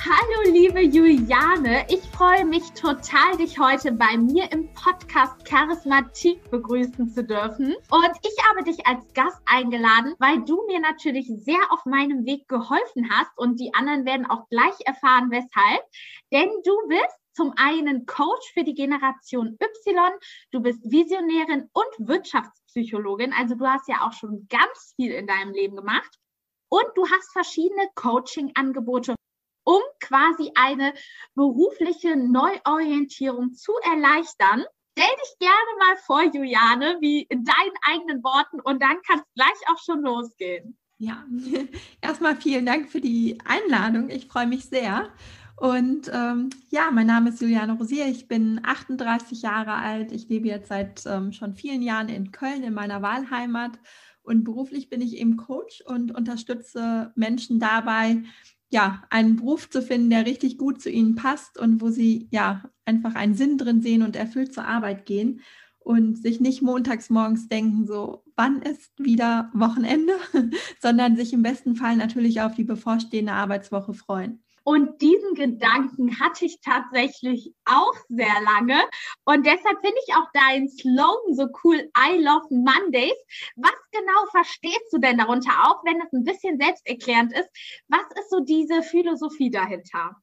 Hallo, liebe Juliane. Ich freue mich total, dich heute bei mir im Podcast Charismatik begrüßen zu dürfen. Und ich habe dich als Gast eingeladen, weil du mir natürlich sehr auf meinem Weg geholfen hast. Und die anderen werden auch gleich erfahren, weshalb. Denn du bist zum einen Coach für die Generation Y, du bist Visionärin und Wirtschaftspsychologin. Also du hast ja auch schon ganz viel in deinem Leben gemacht. Und du hast verschiedene Coaching-Angebote um quasi eine berufliche Neuorientierung zu erleichtern. Stell dich gerne mal vor, Juliane, wie in deinen eigenen Worten und dann kann es gleich auch schon losgehen. Ja, erstmal vielen Dank für die Einladung. Ich freue mich sehr. Und ähm, ja, mein Name ist Juliane Rosier. Ich bin 38 Jahre alt. Ich lebe jetzt seit ähm, schon vielen Jahren in Köln, in meiner Wahlheimat. Und beruflich bin ich eben Coach und unterstütze Menschen dabei, ja, einen Beruf zu finden, der richtig gut zu ihnen passt und wo sie ja einfach einen Sinn drin sehen und erfüllt zur Arbeit gehen und sich nicht montags morgens denken, so, wann ist wieder Wochenende, sondern sich im besten Fall natürlich auf die bevorstehende Arbeitswoche freuen. Und diesen Gedanken hatte ich tatsächlich auch sehr lange. Und deshalb finde ich auch deinen Slogan so cool, I love Mondays. Was genau verstehst du denn darunter, auch wenn es ein bisschen selbsterklärend ist? Was ist so diese Philosophie dahinter?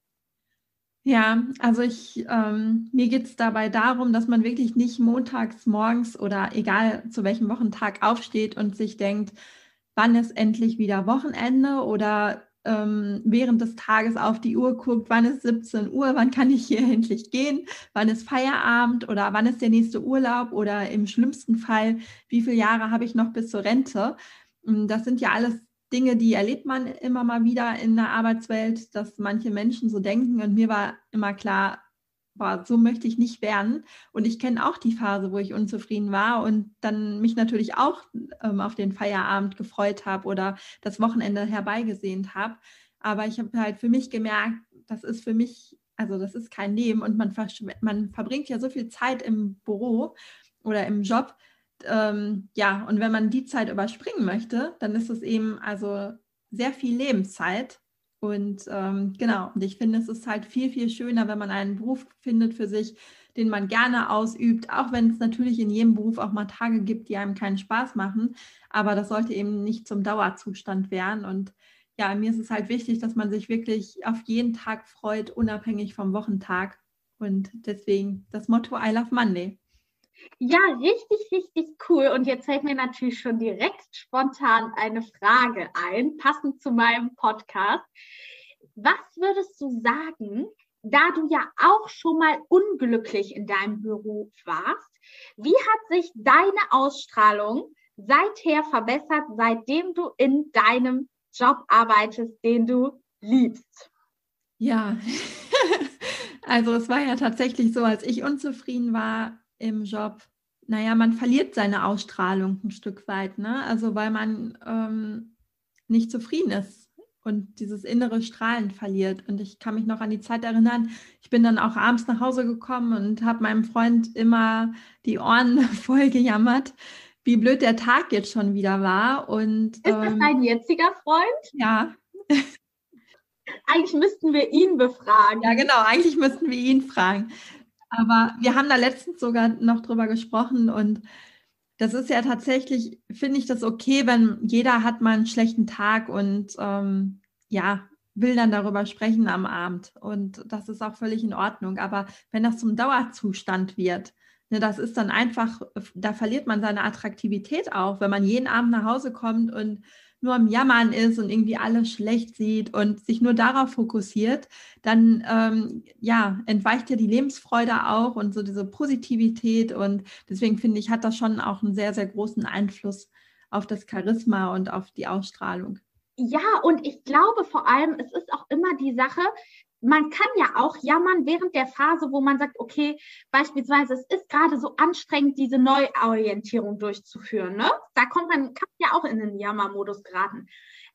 Ja, also ich, ähm, mir geht es dabei darum, dass man wirklich nicht montags morgens oder egal zu welchem Wochentag aufsteht und sich denkt, wann ist endlich wieder Wochenende oder ähm, während des Tages auf die Uhr guckt, wann ist 17 Uhr, wann kann ich hier endlich gehen, wann ist Feierabend oder wann ist der nächste Urlaub oder im schlimmsten Fall, wie viele Jahre habe ich noch bis zur Rente. Ähm, das sind ja alles Dinge, die erlebt man immer mal wieder in der Arbeitswelt, dass manche Menschen so denken. Und mir war immer klar, boah, so möchte ich nicht werden. Und ich kenne auch die Phase, wo ich unzufrieden war und dann mich natürlich auch ähm, auf den Feierabend gefreut habe oder das Wochenende herbeigesehnt habe. Aber ich habe halt für mich gemerkt, das ist für mich, also das ist kein Leben und man, man verbringt ja so viel Zeit im Büro oder im Job. Ähm, ja, und wenn man die Zeit überspringen möchte, dann ist es eben also sehr viel Lebenszeit und ähm, genau, und ich finde, es ist halt viel, viel schöner, wenn man einen Beruf findet für sich, den man gerne ausübt, auch wenn es natürlich in jedem Beruf auch mal Tage gibt, die einem keinen Spaß machen. Aber das sollte eben nicht zum Dauerzustand werden. Und ja, mir ist es halt wichtig, dass man sich wirklich auf jeden Tag freut, unabhängig vom Wochentag. Und deswegen das Motto I Love Monday. Ja, richtig, richtig cool. Und jetzt fällt mir natürlich schon direkt spontan eine Frage ein, passend zu meinem Podcast. Was würdest du sagen, da du ja auch schon mal unglücklich in deinem Beruf warst, wie hat sich deine Ausstrahlung seither verbessert, seitdem du in deinem Job arbeitest, den du liebst? Ja, also es war ja tatsächlich so, als ich unzufrieden war, im Job, naja, man verliert seine Ausstrahlung ein Stück weit, ne? Also weil man ähm, nicht zufrieden ist und dieses innere Strahlen verliert. Und ich kann mich noch an die Zeit erinnern, ich bin dann auch abends nach Hause gekommen und habe meinem Freund immer die Ohren voll gejammert, wie blöd der Tag jetzt schon wieder war. Und, ist das ähm, dein jetziger Freund? Ja. Eigentlich müssten wir ihn befragen. Ja, genau, eigentlich müssten wir ihn fragen. Aber wir haben da letztens sogar noch drüber gesprochen und das ist ja tatsächlich, finde ich das okay, wenn jeder hat mal einen schlechten Tag und ähm, ja, will dann darüber sprechen am Abend. Und das ist auch völlig in Ordnung. Aber wenn das zum Dauerzustand wird, ne, das ist dann einfach, da verliert man seine Attraktivität auch, wenn man jeden Abend nach Hause kommt und nur am Jammern ist und irgendwie alles schlecht sieht und sich nur darauf fokussiert, dann ähm, ja, entweicht ja die Lebensfreude auch und so diese Positivität. Und deswegen finde ich, hat das schon auch einen sehr, sehr großen Einfluss auf das Charisma und auf die Ausstrahlung. Ja, und ich glaube vor allem, es ist auch immer die Sache, man kann ja auch jammern während der Phase, wo man sagt, okay, beispielsweise, es ist gerade so anstrengend, diese Neuorientierung durchzuführen. Ne? Da kommt man, kann man ja auch in den Jammermodus geraten.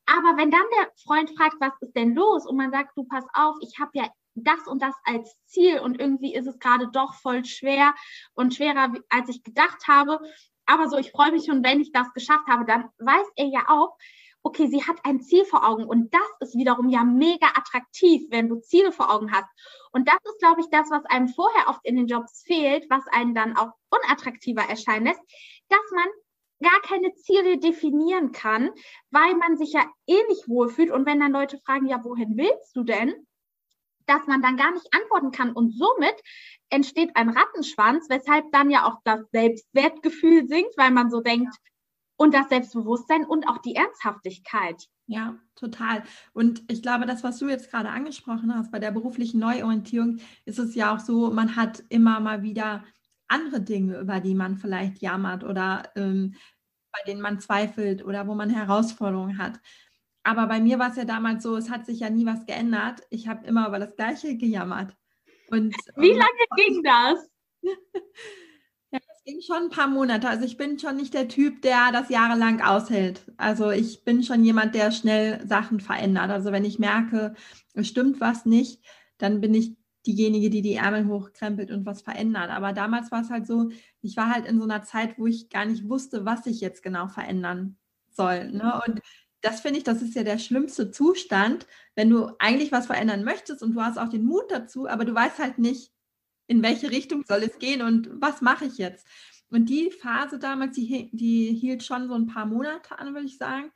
Aber wenn dann der Freund fragt, was ist denn los? Und man sagt, du pass auf, ich habe ja das und das als Ziel und irgendwie ist es gerade doch voll schwer und schwerer, als ich gedacht habe. Aber so, ich freue mich schon, wenn ich das geschafft habe, dann weiß er ja auch, okay, sie hat ein Ziel vor Augen und das ist wiederum ja mega attraktiv, wenn du Ziele vor Augen hast. Und das ist, glaube ich, das, was einem vorher oft in den Jobs fehlt, was einen dann auch unattraktiver erscheinen lässt, dass man gar keine Ziele definieren kann, weil man sich ja eh nicht wohlfühlt. Und wenn dann Leute fragen, ja, wohin willst du denn? Dass man dann gar nicht antworten kann. Und somit entsteht ein Rattenschwanz, weshalb dann ja auch das Selbstwertgefühl sinkt, weil man so denkt, und das Selbstbewusstsein und auch die Ernsthaftigkeit. Ja, total. Und ich glaube, das, was du jetzt gerade angesprochen hast, bei der beruflichen Neuorientierung ist es ja auch so, man hat immer mal wieder andere Dinge, über die man vielleicht jammert oder ähm, bei denen man zweifelt oder wo man Herausforderungen hat. Aber bei mir war es ja damals so, es hat sich ja nie was geändert. Ich habe immer über das Gleiche gejammert. Und, Wie ähm, lange ging das? ging schon ein paar Monate. Also ich bin schon nicht der Typ, der das jahrelang aushält. Also ich bin schon jemand, der schnell Sachen verändert. Also wenn ich merke, es stimmt was nicht, dann bin ich diejenige, die die Ärmel hochkrempelt und was verändert. Aber damals war es halt so, ich war halt in so einer Zeit, wo ich gar nicht wusste, was ich jetzt genau verändern soll. Ne? Und das finde ich, das ist ja der schlimmste Zustand, wenn du eigentlich was verändern möchtest und du hast auch den Mut dazu, aber du weißt halt nicht, in welche Richtung soll es gehen und was mache ich jetzt? Und die Phase damals, die, die hielt schon so ein paar Monate an, würde ich sagen.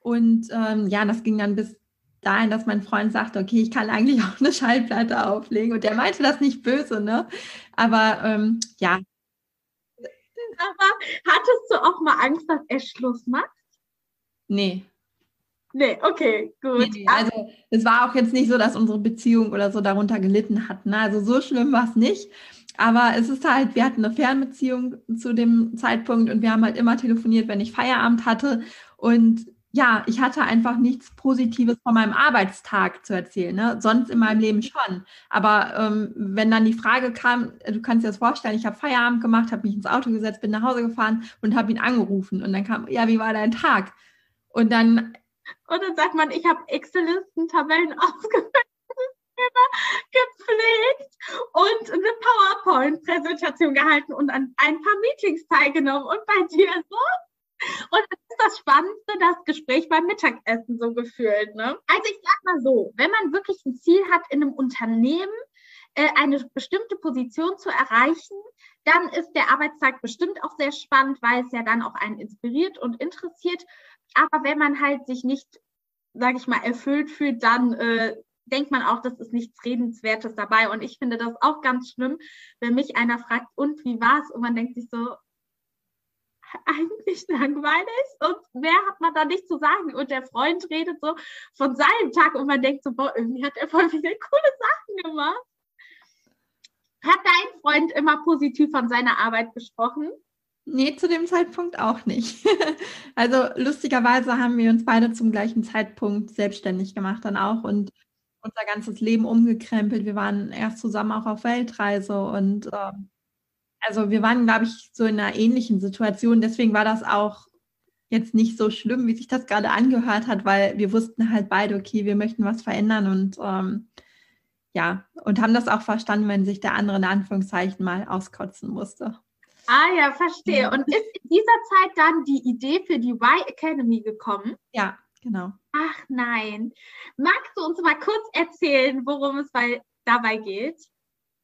Und ähm, ja, das ging dann bis dahin, dass mein Freund sagte, okay, ich kann eigentlich auch eine Schallplatte auflegen. Und der meinte das nicht böse, ne? Aber ähm, ja. Aber hattest du auch mal Angst, dass er Schluss macht? Nee, Nee, okay, gut. Nee, also es war auch jetzt nicht so, dass unsere Beziehung oder so darunter gelitten hat. Ne? Also so schlimm war es nicht. Aber es ist halt, wir hatten eine Fernbeziehung zu dem Zeitpunkt und wir haben halt immer telefoniert, wenn ich Feierabend hatte. Und ja, ich hatte einfach nichts Positives von meinem Arbeitstag zu erzählen. Ne? Sonst in meinem Leben schon. Aber ähm, wenn dann die Frage kam, du kannst dir das vorstellen, ich habe Feierabend gemacht, habe mich ins Auto gesetzt, bin nach Hause gefahren und habe ihn angerufen. Und dann kam, ja, wie war dein Tag? Und dann und dann sagt man, ich habe Excel-Listen-Tabellen ausgefüllt, gepflegt und eine PowerPoint-Präsentation gehalten und an ein paar Meetings teilgenommen. Und bei dir so? Und das ist das Spannendste, das Gespräch beim Mittagessen so gefühlt. Ne? Also ich sag mal so, wenn man wirklich ein Ziel hat in einem Unternehmen, äh, eine bestimmte Position zu erreichen, dann ist der Arbeitstag bestimmt auch sehr spannend, weil es ja dann auch einen inspiriert und interessiert. Aber wenn man halt sich nicht, sage ich mal, erfüllt fühlt, dann äh, denkt man auch, das ist nichts Redenswertes dabei. Und ich finde das auch ganz schlimm, wenn mich einer fragt, und wie war es? Und man denkt sich so, eigentlich langweilig und mehr hat man da nicht zu sagen. Und der Freund redet so von seinem Tag und man denkt so, boah, irgendwie hat er voll viele coole Sachen gemacht. Hat dein Freund immer positiv von seiner Arbeit gesprochen? Nee, zu dem Zeitpunkt auch nicht. also lustigerweise haben wir uns beide zum gleichen Zeitpunkt selbstständig gemacht dann auch und unser ganzes Leben umgekrempelt. Wir waren erst zusammen auch auf Weltreise und äh, also wir waren, glaube ich, so in einer ähnlichen Situation. Deswegen war das auch jetzt nicht so schlimm, wie sich das gerade angehört hat, weil wir wussten halt beide, okay, wir möchten was verändern und ähm, ja, und haben das auch verstanden, wenn sich der andere in Anführungszeichen mal auskotzen musste. Ah ja, verstehe. Und ist in dieser Zeit dann die Idee für die Y Academy gekommen? Ja, genau. Ach nein. Magst du uns mal kurz erzählen, worum es bei, dabei geht?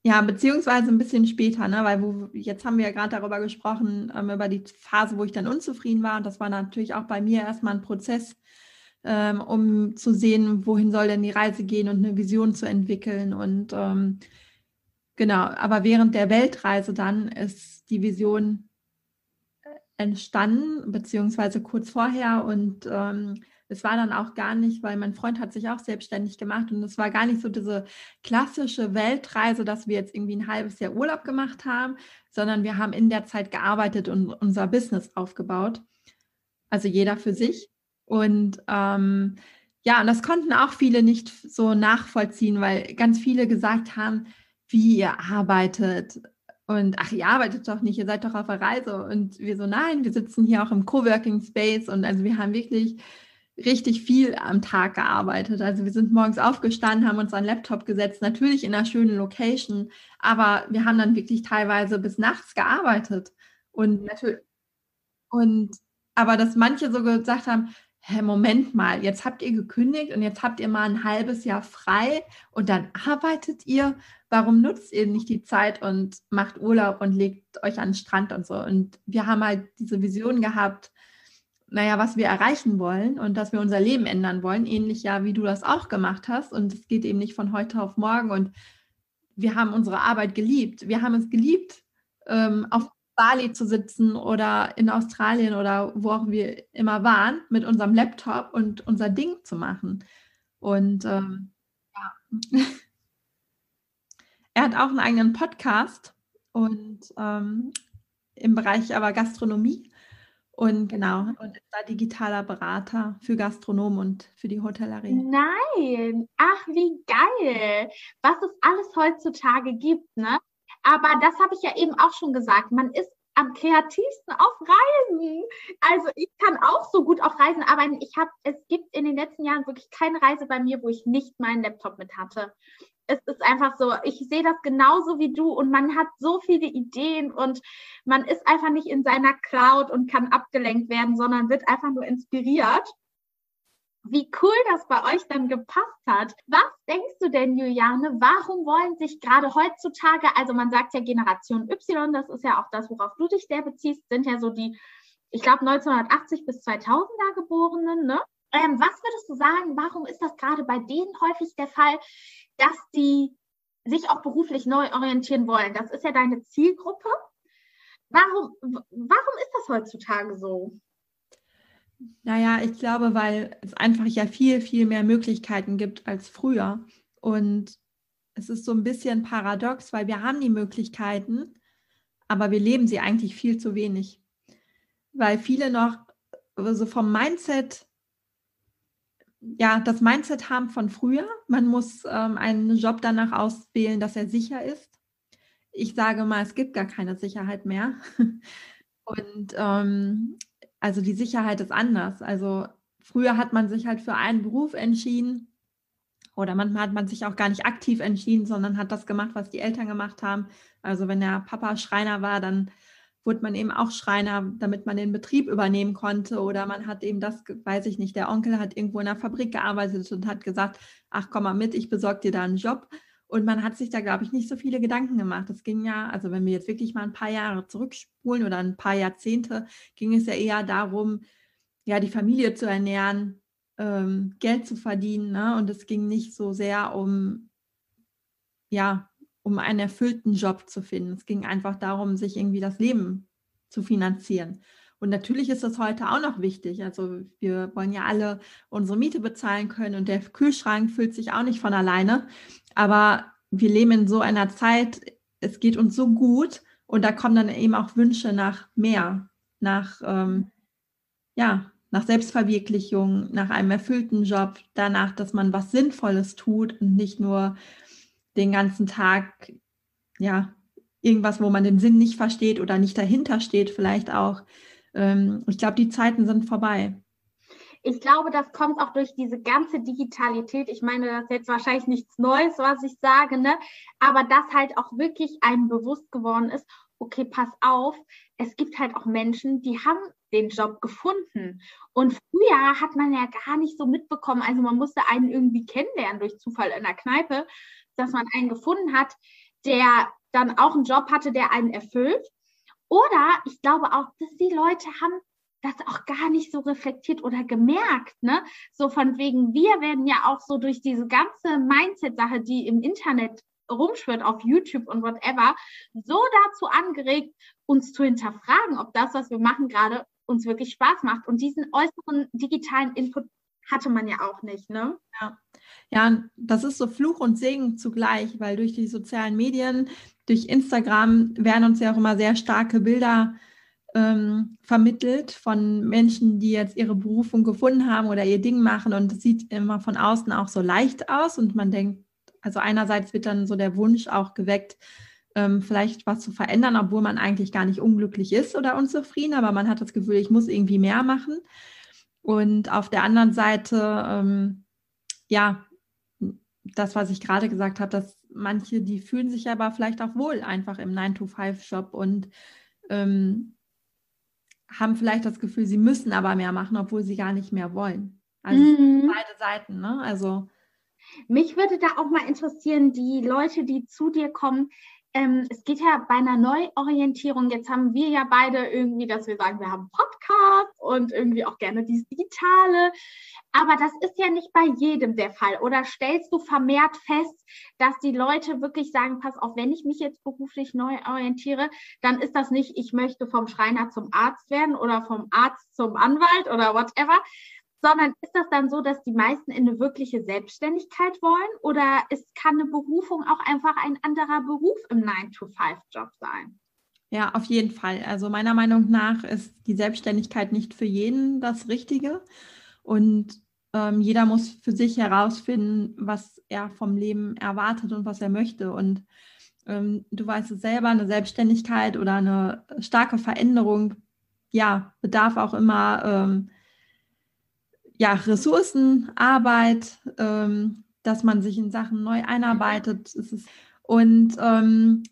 Ja, beziehungsweise ein bisschen später, ne? weil wo, jetzt haben wir ja gerade darüber gesprochen, ähm, über die Phase, wo ich dann unzufrieden war. Und das war natürlich auch bei mir erstmal ein Prozess, ähm, um zu sehen, wohin soll denn die Reise gehen und eine Vision zu entwickeln. Und ähm, Genau, aber während der Weltreise dann ist die Vision äh, entstanden, beziehungsweise kurz vorher. Und ähm, es war dann auch gar nicht, weil mein Freund hat sich auch selbstständig gemacht und es war gar nicht so diese klassische Weltreise, dass wir jetzt irgendwie ein halbes Jahr Urlaub gemacht haben, sondern wir haben in der Zeit gearbeitet und unser Business aufgebaut. Also jeder für sich. Und ähm, ja, und das konnten auch viele nicht so nachvollziehen, weil ganz viele gesagt haben, wie ihr arbeitet. Und ach, ihr arbeitet doch nicht, ihr seid doch auf der Reise. Und wir so, nein, wir sitzen hier auch im Coworking Space. Und also wir haben wirklich richtig viel am Tag gearbeitet. Also wir sind morgens aufgestanden, haben uns an Laptop gesetzt, natürlich in einer schönen Location, aber wir haben dann wirklich teilweise bis nachts gearbeitet. Und natürlich, und aber dass manche so gesagt haben, hä, Moment mal, jetzt habt ihr gekündigt und jetzt habt ihr mal ein halbes Jahr frei und dann arbeitet ihr. Warum nutzt ihr nicht die Zeit und macht Urlaub und legt euch an den Strand und so? Und wir haben halt diese Vision gehabt, naja, was wir erreichen wollen und dass wir unser Leben ändern wollen, ähnlich ja, wie du das auch gemacht hast. Und es geht eben nicht von heute auf morgen. Und wir haben unsere Arbeit geliebt. Wir haben es geliebt, ähm, auf Bali zu sitzen oder in Australien oder wo auch wir immer waren, mit unserem Laptop und unser Ding zu machen. Und ähm, ja. er hat auch einen eigenen Podcast und ähm, im Bereich aber Gastronomie. Und genau, und ist da digitaler Berater für Gastronomen und für die Hotellerie. Nein, ach wie geil, was es alles heutzutage gibt, ne? Aber das habe ich ja eben auch schon gesagt. Man ist am kreativsten auf Reisen. Also ich kann auch so gut auf Reisen arbeiten. Ich habe, es gibt in den letzten Jahren wirklich keine Reise bei mir, wo ich nicht meinen Laptop mit hatte. Es ist einfach so, ich sehe das genauso wie du und man hat so viele Ideen und man ist einfach nicht in seiner Cloud und kann abgelenkt werden, sondern wird einfach nur inspiriert wie cool das bei euch dann gepasst hat. Was denkst du denn, Juliane, warum wollen sich gerade heutzutage, also man sagt ja Generation Y, das ist ja auch das, worauf du dich sehr beziehst, sind ja so die, ich glaube 1980 bis 2000er Geborenen, ne? Ähm, was würdest du sagen, warum ist das gerade bei denen häufig der Fall, dass die sich auch beruflich neu orientieren wollen? Das ist ja deine Zielgruppe. Warum, warum ist das heutzutage so? Naja, ich glaube, weil es einfach ja viel, viel mehr Möglichkeiten gibt als früher. Und es ist so ein bisschen paradox, weil wir haben die Möglichkeiten, aber wir leben sie eigentlich viel zu wenig. Weil viele noch so also vom Mindset, ja, das Mindset haben von früher. Man muss ähm, einen Job danach auswählen, dass er sicher ist. Ich sage mal, es gibt gar keine Sicherheit mehr. Und ähm, also die Sicherheit ist anders. Also früher hat man sich halt für einen Beruf entschieden oder manchmal hat man sich auch gar nicht aktiv entschieden, sondern hat das gemacht, was die Eltern gemacht haben. Also wenn der Papa Schreiner war, dann wurde man eben auch Schreiner, damit man den Betrieb übernehmen konnte. Oder man hat eben das, weiß ich nicht, der Onkel hat irgendwo in der Fabrik gearbeitet und hat gesagt, ach komm mal mit, ich besorge dir da einen Job. Und man hat sich da, glaube ich, nicht so viele Gedanken gemacht. Es ging ja, also wenn wir jetzt wirklich mal ein paar Jahre zurückspulen oder ein paar Jahrzehnte, ging es ja eher darum, ja, die Familie zu ernähren, ähm, Geld zu verdienen. Ne? Und es ging nicht so sehr um, ja, um einen erfüllten Job zu finden. Es ging einfach darum, sich irgendwie das Leben zu finanzieren. Und natürlich ist das heute auch noch wichtig. Also wir wollen ja alle unsere Miete bezahlen können und der Kühlschrank füllt sich auch nicht von alleine. Aber wir leben in so einer Zeit, es geht uns so gut und da kommen dann eben auch Wünsche nach mehr, nach, ähm, ja, nach Selbstverwirklichung, nach einem erfüllten Job, danach, dass man was Sinnvolles tut und nicht nur den ganzen Tag, ja, irgendwas, wo man den Sinn nicht versteht oder nicht dahinter steht, vielleicht auch ähm, ich glaube, die Zeiten sind vorbei. Ich glaube, das kommt auch durch diese ganze Digitalität. Ich meine, das ist jetzt wahrscheinlich nichts Neues, was ich sage, ne? aber dass halt auch wirklich einem bewusst geworden ist, okay, pass auf, es gibt halt auch Menschen, die haben den Job gefunden. Und früher hat man ja gar nicht so mitbekommen, also man musste einen irgendwie kennenlernen durch Zufall in der Kneipe, dass man einen gefunden hat, der dann auch einen Job hatte, der einen erfüllt. Oder ich glaube auch, dass die Leute haben das auch gar nicht so reflektiert oder gemerkt, ne? So von wegen, wir werden ja auch so durch diese ganze Mindset-Sache, die im Internet rumschwirrt, auf YouTube und whatever, so dazu angeregt, uns zu hinterfragen, ob das, was wir machen, gerade uns wirklich Spaß macht. Und diesen äußeren digitalen Input hatte man ja auch nicht, ne? Ja. Ja, das ist so Fluch und Segen zugleich, weil durch die sozialen Medien, durch Instagram werden uns ja auch immer sehr starke Bilder ähm, vermittelt von Menschen, die jetzt ihre Berufung gefunden haben oder ihr Ding machen. Und es sieht immer von außen auch so leicht aus. Und man denkt, also einerseits wird dann so der Wunsch auch geweckt, ähm, vielleicht was zu verändern, obwohl man eigentlich gar nicht unglücklich ist oder unzufrieden, aber man hat das Gefühl, ich muss irgendwie mehr machen. Und auf der anderen Seite, ähm, ja, das, was ich gerade gesagt habe, dass manche, die fühlen sich aber vielleicht auch wohl einfach im 9-to-5-Job und ähm, haben vielleicht das Gefühl, sie müssen aber mehr machen, obwohl sie gar nicht mehr wollen. Also mhm. beide Seiten, ne? Also mich würde da auch mal interessieren, die Leute, die zu dir kommen, ähm, es geht ja bei einer Neuorientierung, jetzt haben wir ja beide irgendwie, dass wir sagen, wir haben Podcast und irgendwie auch gerne dieses Digitale. Aber das ist ja nicht bei jedem der Fall. Oder stellst du vermehrt fest, dass die Leute wirklich sagen, pass auf, wenn ich mich jetzt beruflich neu orientiere, dann ist das nicht, ich möchte vom Schreiner zum Arzt werden oder vom Arzt zum Anwalt oder whatever, sondern ist das dann so, dass die meisten in eine wirkliche Selbstständigkeit wollen oder ist, kann eine Berufung auch einfach ein anderer Beruf im 9-to-5-Job sein? Ja, auf jeden Fall. Also meiner Meinung nach ist die Selbstständigkeit nicht für jeden das Richtige und ähm, jeder muss für sich herausfinden, was er vom Leben erwartet und was er möchte und ähm, du weißt es selber, eine Selbstständigkeit oder eine starke Veränderung, ja, bedarf auch immer ähm, ja, Ressourcen, Arbeit, ähm, dass man sich in Sachen neu einarbeitet. und ähm,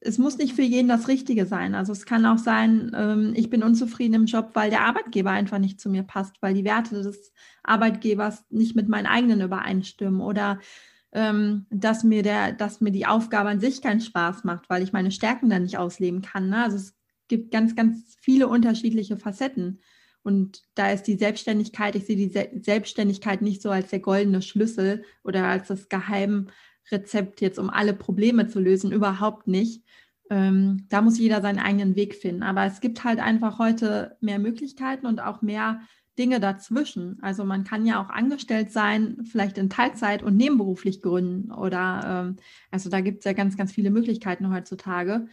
es muss nicht für jeden das Richtige sein. Also es kann auch sein, ähm, ich bin unzufrieden im Job, weil der Arbeitgeber einfach nicht zu mir passt, weil die Werte des Arbeitgebers nicht mit meinen eigenen übereinstimmen oder ähm, dass, mir der, dass mir die Aufgabe an sich keinen Spaß macht, weil ich meine Stärken dann nicht ausleben kann. Ne? Also es gibt ganz, ganz viele unterschiedliche Facetten. Und da ist die Selbstständigkeit, ich sehe die Selbstständigkeit nicht so als der goldene Schlüssel oder als das Geheimrezept jetzt, um alle Probleme zu lösen, überhaupt nicht. Ähm, da muss jeder seinen eigenen Weg finden. Aber es gibt halt einfach heute mehr Möglichkeiten und auch mehr Dinge dazwischen. Also man kann ja auch angestellt sein, vielleicht in Teilzeit und nebenberuflich gründen. Oder ähm, also da gibt es ja ganz, ganz viele Möglichkeiten heutzutage,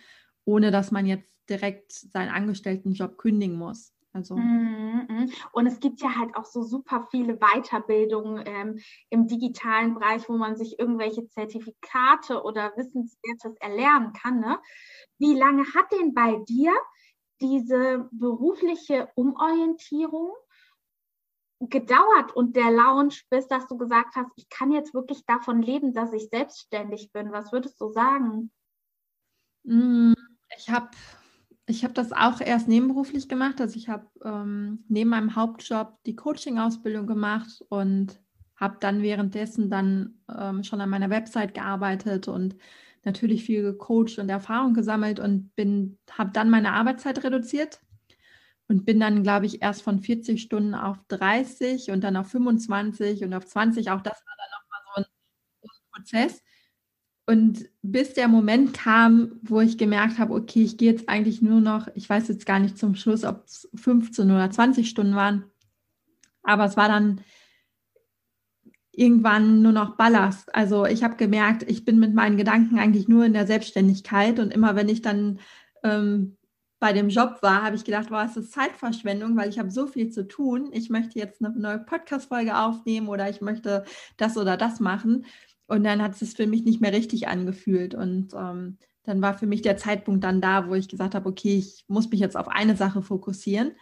ohne dass man jetzt direkt seinen Angestelltenjob kündigen muss. Also. Mhm, mhm. Und es gibt ja halt auch so super viele Weiterbildungen ähm, im digitalen Bereich, wo man sich irgendwelche Zertifikate oder Wissenswertes erlernen kann. Ne? Wie lange hat denn bei dir diese berufliche Umorientierung gedauert und der Lounge, bis dass du gesagt hast, ich kann jetzt wirklich davon leben, dass ich selbstständig bin? Was würdest du sagen? Mm, ich habe ich habe das auch erst nebenberuflich gemacht. Also ich habe ähm, neben meinem Hauptjob die Coaching-Ausbildung gemacht und habe dann währenddessen dann ähm, schon an meiner Website gearbeitet und natürlich viel gecoacht und Erfahrung gesammelt und bin, habe dann meine Arbeitszeit reduziert und bin dann, glaube ich, erst von 40 Stunden auf 30 und dann auf 25 und auf 20. Auch das war dann nochmal so ein Prozess. Und bis der Moment kam, wo ich gemerkt habe, okay, ich gehe jetzt eigentlich nur noch, ich weiß jetzt gar nicht zum Schluss, ob es 15 oder 20 Stunden waren, aber es war dann irgendwann nur noch Ballast. Also ich habe gemerkt, ich bin mit meinen Gedanken eigentlich nur in der Selbstständigkeit und immer wenn ich dann ähm, bei dem Job war, habe ich gedacht, wow, es ist Zeitverschwendung, weil ich habe so viel zu tun. Ich möchte jetzt eine neue Podcast-Folge aufnehmen oder ich möchte das oder das machen. Und dann hat es für mich nicht mehr richtig angefühlt. Und ähm, dann war für mich der Zeitpunkt dann da, wo ich gesagt habe, okay, ich muss mich jetzt auf eine Sache fokussieren.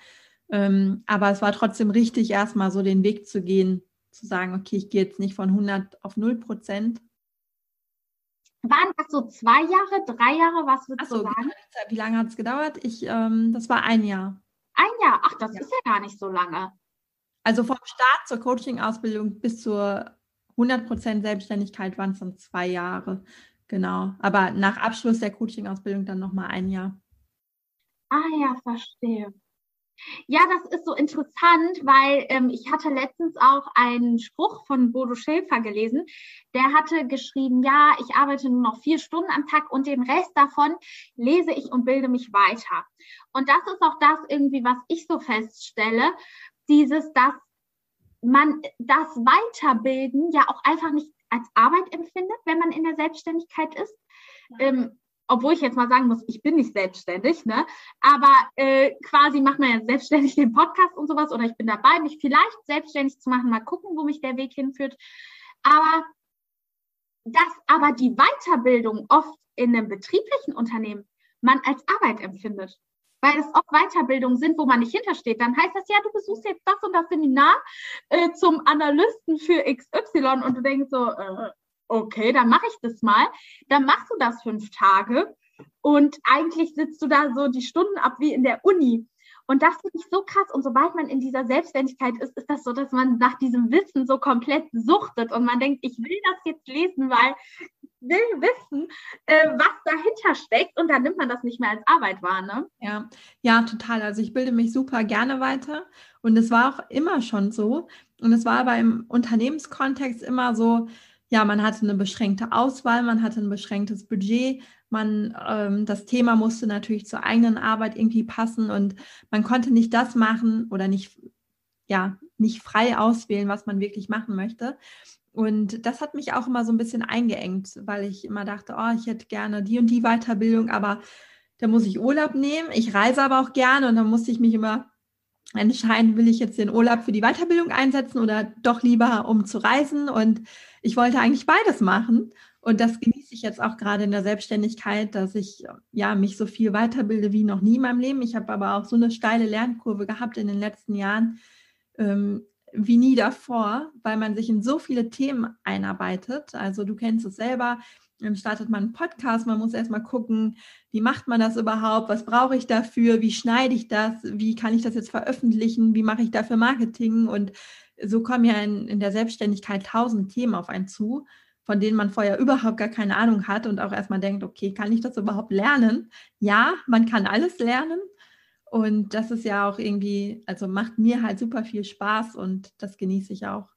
Ähm, aber es war trotzdem richtig, erstmal so den Weg zu gehen, zu sagen, okay, ich gehe jetzt nicht von 100 auf 0 Prozent. Waren das so zwei Jahre, drei Jahre? Was würdest so, du sagen? Wie, wie lange hat es gedauert? Ich, ähm, das war ein Jahr. Ein Jahr? Ach, das ja. ist ja gar nicht so lange. Also vom Start zur Coaching-Ausbildung bis zur 100% Selbstständigkeit waren es dann zwei Jahre. Genau. Aber nach Abschluss der Coaching-Ausbildung dann nochmal ein Jahr. Ah ja, verstehe. Ja, das ist so interessant, weil ähm, ich hatte letztens auch einen Spruch von Bodo Schäfer gelesen. Der hatte geschrieben, ja, ich arbeite nur noch vier Stunden am Tag und den Rest davon lese ich und bilde mich weiter. Und das ist auch das irgendwie, was ich so feststelle, dieses, dass man das Weiterbilden ja auch einfach nicht als Arbeit empfindet, wenn man in der Selbstständigkeit ist. Ähm, obwohl ich jetzt mal sagen muss, ich bin nicht selbstständig, ne? Aber äh, quasi macht man ja selbstständig den Podcast und sowas oder ich bin dabei, mich vielleicht selbstständig zu machen, mal gucken, wo mich der Weg hinführt. Aber dass aber die Weiterbildung oft in einem betrieblichen Unternehmen man als Arbeit empfindet. Weil es oft Weiterbildungen sind, wo man nicht hintersteht. Dann heißt das ja, du besuchst jetzt das und das Seminar äh, zum Analysten für XY und du denkst so, äh, okay, dann mache ich das mal. Dann machst du das fünf Tage und eigentlich sitzt du da so die Stunden ab wie in der Uni. Und das finde ich so krass. Und sobald man in dieser Selbstständigkeit ist, ist das so, dass man nach diesem Wissen so komplett suchtet und man denkt, ich will das jetzt lesen, weil ich will wissen, äh, was dahinter steckt. Und dann nimmt man das nicht mehr als Arbeit wahr. Ne? Ja, ja, total. Also ich bilde mich super gerne weiter. Und es war auch immer schon so. Und es war aber im Unternehmenskontext immer so, ja, man hatte eine beschränkte Auswahl, man hatte ein beschränktes Budget, man, ähm, das Thema musste natürlich zur eigenen Arbeit irgendwie passen und man konnte nicht das machen oder nicht, ja, nicht frei auswählen, was man wirklich machen möchte. Und das hat mich auch immer so ein bisschen eingeengt, weil ich immer dachte, oh, ich hätte gerne die und die Weiterbildung, aber da muss ich Urlaub nehmen. Ich reise aber auch gerne und dann musste ich mich immer entscheiden, will ich jetzt den Urlaub für die Weiterbildung einsetzen oder doch lieber, um zu reisen. Und ich wollte eigentlich beides machen. Und das genieße ich jetzt auch gerade in der Selbstständigkeit, dass ich ja mich so viel weiterbilde wie noch nie in meinem Leben. Ich habe aber auch so eine steile Lernkurve gehabt in den letzten Jahren ähm, wie nie davor, weil man sich in so viele Themen einarbeitet. Also du kennst es selber, dann startet man einen Podcast, man muss erstmal gucken, wie macht man das überhaupt, was brauche ich dafür, wie schneide ich das, wie kann ich das jetzt veröffentlichen, wie mache ich dafür Marketing und so kommen ja in, in der Selbstständigkeit tausend Themen auf einen zu, von denen man vorher überhaupt gar keine Ahnung hat und auch erstmal denkt, okay, kann ich das überhaupt lernen? Ja, man kann alles lernen und das ist ja auch irgendwie, also macht mir halt super viel Spaß und das genieße ich auch.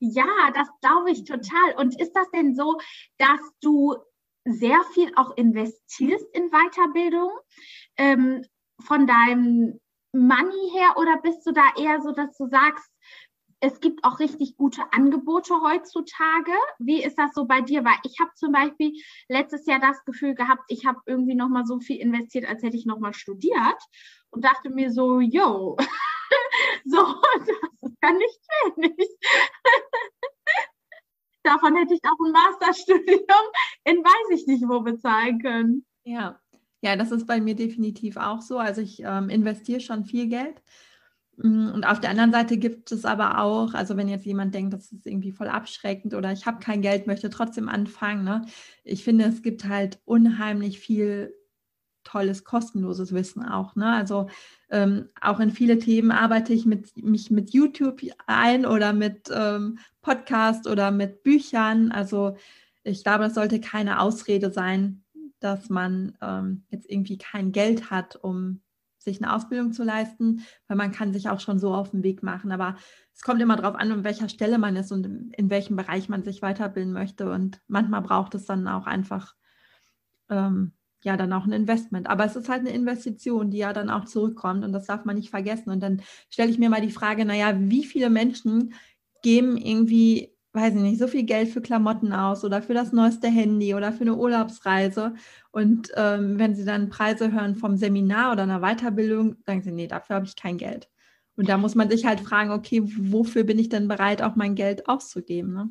Ja, das glaube ich total. Und ist das denn so, dass du sehr viel auch investierst in Weiterbildung ähm, von deinem Money her oder bist du da eher so, dass du sagst, es gibt auch richtig gute Angebote heutzutage. Wie ist das so bei dir? Weil ich habe zum Beispiel letztes Jahr das Gefühl gehabt, ich habe irgendwie noch mal so viel investiert, als hätte ich noch mal studiert und dachte mir so, yo, so, das kann nicht wenig. Davon hätte ich auch ein Masterstudium in weiß ich nicht wo bezahlen können. Ja, ja, das ist bei mir definitiv auch so. Also ich ähm, investiere schon viel Geld. Mm, und auf der anderen Seite gibt es aber auch, also wenn jetzt jemand denkt, das ist irgendwie voll abschreckend oder ich habe kein Geld, möchte trotzdem anfangen. Ne? Ich finde, es gibt halt unheimlich viel tolles, kostenloses Wissen auch. Ne? Also ähm, auch in viele Themen arbeite ich mit, mich mit YouTube ein oder mit ähm, Podcast oder mit Büchern. Also ich glaube, das sollte keine Ausrede sein, dass man ähm, jetzt irgendwie kein Geld hat, um sich eine Ausbildung zu leisten, weil man kann sich auch schon so auf den Weg machen. Aber es kommt immer darauf an, an welcher Stelle man ist und in welchem Bereich man sich weiterbilden möchte. Und manchmal braucht es dann auch einfach ähm, ja dann auch ein Investment. Aber es ist halt eine Investition, die ja dann auch zurückkommt und das darf man nicht vergessen. Und dann stelle ich mir mal die Frage, naja, wie viele Menschen geben irgendwie, weiß ich nicht, so viel Geld für Klamotten aus oder für das neueste Handy oder für eine Urlaubsreise. Und ähm, wenn sie dann Preise hören vom Seminar oder einer Weiterbildung, sagen sie, nee, dafür habe ich kein Geld. Und da muss man sich halt fragen, okay, wofür bin ich denn bereit, auch mein Geld auszugeben? Ne?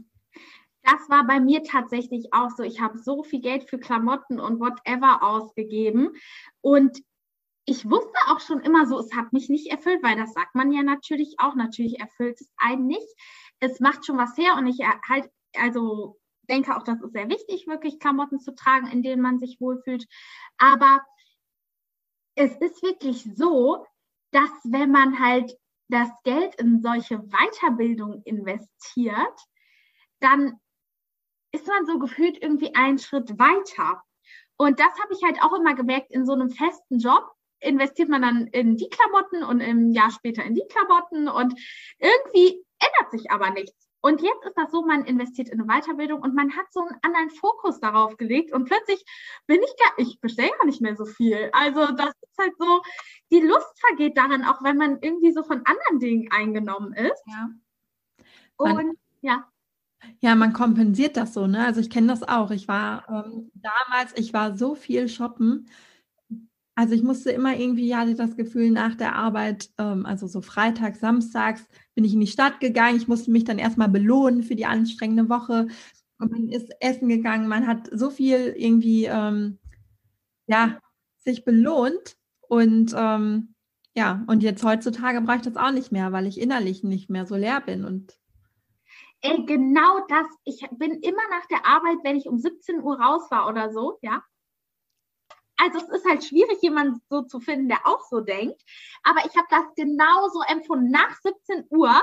das war bei mir tatsächlich auch so. Ich habe so viel Geld für Klamotten und whatever ausgegeben. Und ich wusste auch schon immer so, es hat mich nicht erfüllt, weil das sagt man ja natürlich auch. Natürlich erfüllt es einen nicht. Es macht schon was her und ich halt, also denke auch, das ist sehr wichtig, wirklich Klamotten zu tragen, in denen man sich wohlfühlt. Aber es ist wirklich so, dass wenn man halt das Geld in solche Weiterbildung investiert, dann ist man so gefühlt irgendwie einen Schritt weiter. Und das habe ich halt auch immer gemerkt, in so einem festen Job investiert man dann in die Klamotten und im Jahr später in die Klamotten und irgendwie ändert sich aber nichts. Und jetzt ist das so, man investiert in eine Weiterbildung und man hat so einen anderen Fokus darauf gelegt und plötzlich bin ich gar, ich bestelle gar nicht mehr so viel. Also das ist halt so, die Lust vergeht daran, auch wenn man irgendwie so von anderen Dingen eingenommen ist. Ja. Und ja Ja, man kompensiert das so, ne? Also ich kenne das auch. Ich war ähm, damals, ich war so viel shoppen. Also ich musste immer irgendwie, ja, das Gefühl nach der Arbeit, ähm, also so Freitag, Samstags, bin ich in die Stadt gegangen. Ich musste mich dann erstmal belohnen für die anstrengende Woche. Und man ist essen gegangen. Man hat so viel irgendwie, ähm, ja, sich belohnt. Und ähm, ja, und jetzt heutzutage brauche ich das auch nicht mehr, weil ich innerlich nicht mehr so leer bin und Ey, genau das. Ich bin immer nach der Arbeit, wenn ich um 17 Uhr raus war oder so, ja. Also es ist halt schwierig, jemanden so zu finden, der auch so denkt. Aber ich habe das genauso empfunden. Nach 17 Uhr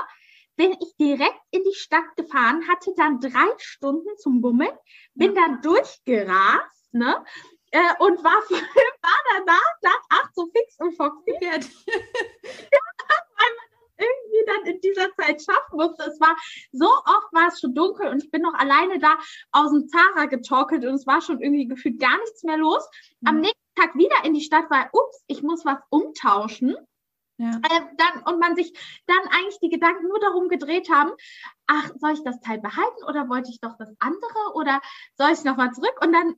bin ich direkt in die Stadt gefahren, hatte dann drei Stunden zum Bummeln, bin ja. dann durchgerast, ne? Äh, und war, war danach, dachte, ach, so fix und foxy. ja, irgendwie dann in dieser Zeit schaffen musste. Es war so oft war es schon dunkel und ich bin noch alleine da aus dem Zara getorkelt und es war schon irgendwie gefühlt gar nichts mehr los. Mhm. Am nächsten Tag wieder in die Stadt, weil, ups, ich muss was umtauschen. Ja. Äh, dann, und man sich dann eigentlich die Gedanken nur darum gedreht haben, ach, soll ich das Teil behalten oder wollte ich doch das andere oder soll ich nochmal zurück? Und dann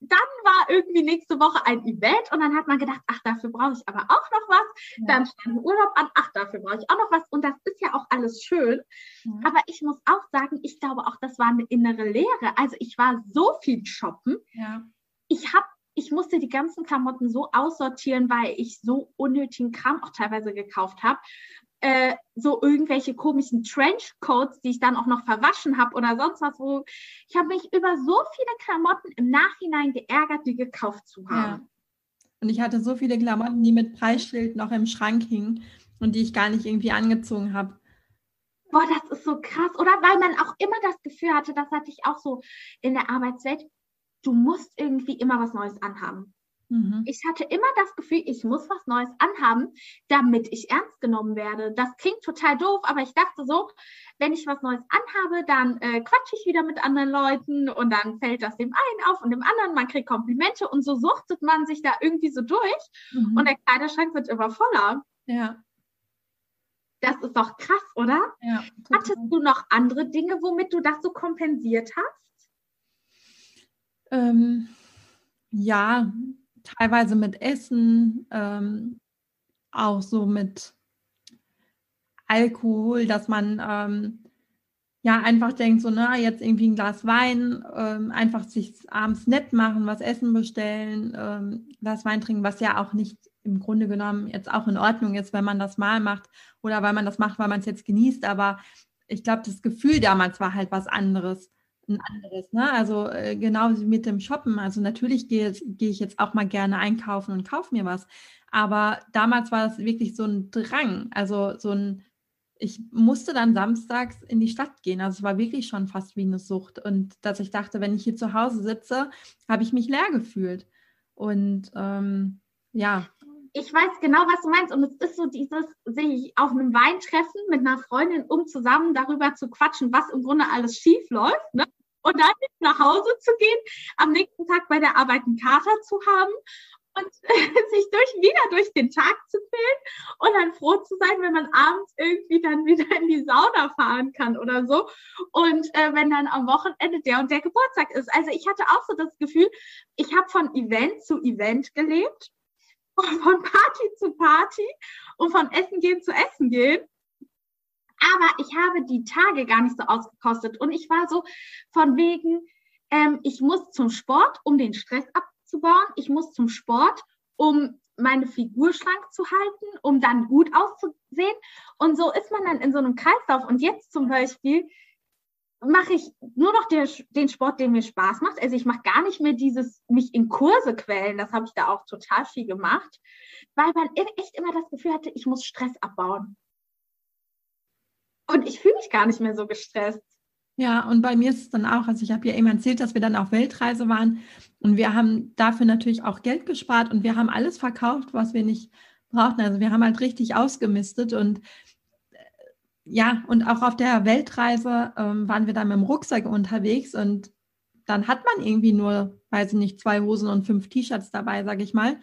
dann war irgendwie nächste Woche ein Event und dann hat man gedacht, ach, dafür brauche ich aber auch noch was. Ja. Dann stand Urlaub an, ach, dafür brauche ich auch noch was. Und das ist ja auch alles schön. Ja. Aber ich muss auch sagen, ich glaube auch, das war eine innere Lehre. Also ich war so viel shoppen. Ja. Ich habe ich musste die ganzen Klamotten so aussortieren, weil ich so unnötigen Kram auch teilweise gekauft habe äh, so irgendwelche komischen Trenchcoats, die ich dann auch noch verwaschen habe oder sonst was, wo ich habe mich über so viele Klamotten im Nachhinein geärgert, die gekauft zu haben. Ja. Und ich hatte so viele Klamotten, die mit Preisschild noch im Schrank hingen und die ich gar nicht irgendwie angezogen habe. Boah, das ist so krass, oder? Weil man auch immer das Gefühl hatte, das hatte ich auch so in der Arbeitswelt, du musst irgendwie immer was Neues anhaben. Mhm. Ich hatte immer das Gefühl, ich muss was Neues anhaben, damit ich ernst genommen werde. Das klingt total doof, aber ich dachte so, wenn ich was Neues anhabe, dann äh, quatsche ich wieder mit anderen Leuten und dann fällt das dem einen auf und dem anderen, man kriegt Komplimente und so suchtet man sich da irgendwie so durch mhm. und der Kleiderschrank wird immer voller. Ja. Das ist doch krass, oder? Ja, Hattest du noch andere Dinge, womit du das so kompensiert hast? Ähm, ja, teilweise mit Essen, ähm, auch so mit Alkohol, dass man ähm, ja einfach denkt, so, na, jetzt irgendwie ein Glas Wein, ähm, einfach sich abends nett machen, was essen bestellen, ähm, Glas Wein trinken, was ja auch nicht im Grunde genommen jetzt auch in Ordnung ist, wenn man das mal macht oder weil man das macht, weil man es jetzt genießt. Aber ich glaube, das Gefühl damals war halt was anderes ein anderes. Ne? Also äh, genau wie mit dem Shoppen. Also natürlich gehe, gehe ich jetzt auch mal gerne einkaufen und kaufe mir was. Aber damals war es wirklich so ein Drang. Also so ein, ich musste dann samstags in die Stadt gehen. Also es war wirklich schon fast wie eine Sucht. Und dass ich dachte, wenn ich hier zu Hause sitze, habe ich mich leer gefühlt. Und ähm, ja, ich weiß genau, was du meinst. Und es ist so dieses, sich auf einem Weintreffen mit einer Freundin, um zusammen darüber zu quatschen, was im Grunde alles schief läuft. Ne? Und dann nach Hause zu gehen, am nächsten Tag bei der Arbeit einen Kater zu haben und sich durch, wieder durch den Tag zu quälen und dann froh zu sein, wenn man abends irgendwie dann wieder in die Sauna fahren kann oder so. Und äh, wenn dann am Wochenende der und der Geburtstag ist. Also ich hatte auch so das Gefühl, ich habe von Event zu Event gelebt, von Party zu Party und von Essen gehen zu Essen gehen. Aber ich habe die Tage gar nicht so ausgekostet. Und ich war so von wegen, ähm, ich muss zum Sport, um den Stress abzubauen. Ich muss zum Sport, um meine Figur schlank zu halten, um dann gut auszusehen. Und so ist man dann in so einem Kreislauf. Und jetzt zum Beispiel mache ich nur noch der, den Sport, der mir Spaß macht. Also ich mache gar nicht mehr dieses mich in Kurse quälen. Das habe ich da auch total viel gemacht, weil man echt immer das Gefühl hatte, ich muss Stress abbauen. Und ich fühle mich gar nicht mehr so gestresst. Ja, und bei mir ist es dann auch, also ich habe ja eben erzählt, dass wir dann auf Weltreise waren und wir haben dafür natürlich auch Geld gespart und wir haben alles verkauft, was wir nicht brauchten. Also wir haben halt richtig ausgemistet und äh, ja, und auch auf der Weltreise ähm, waren wir dann mit dem Rucksack unterwegs und dann hat man irgendwie nur, weiß ich nicht, zwei Hosen und fünf T-Shirts dabei, sage ich mal.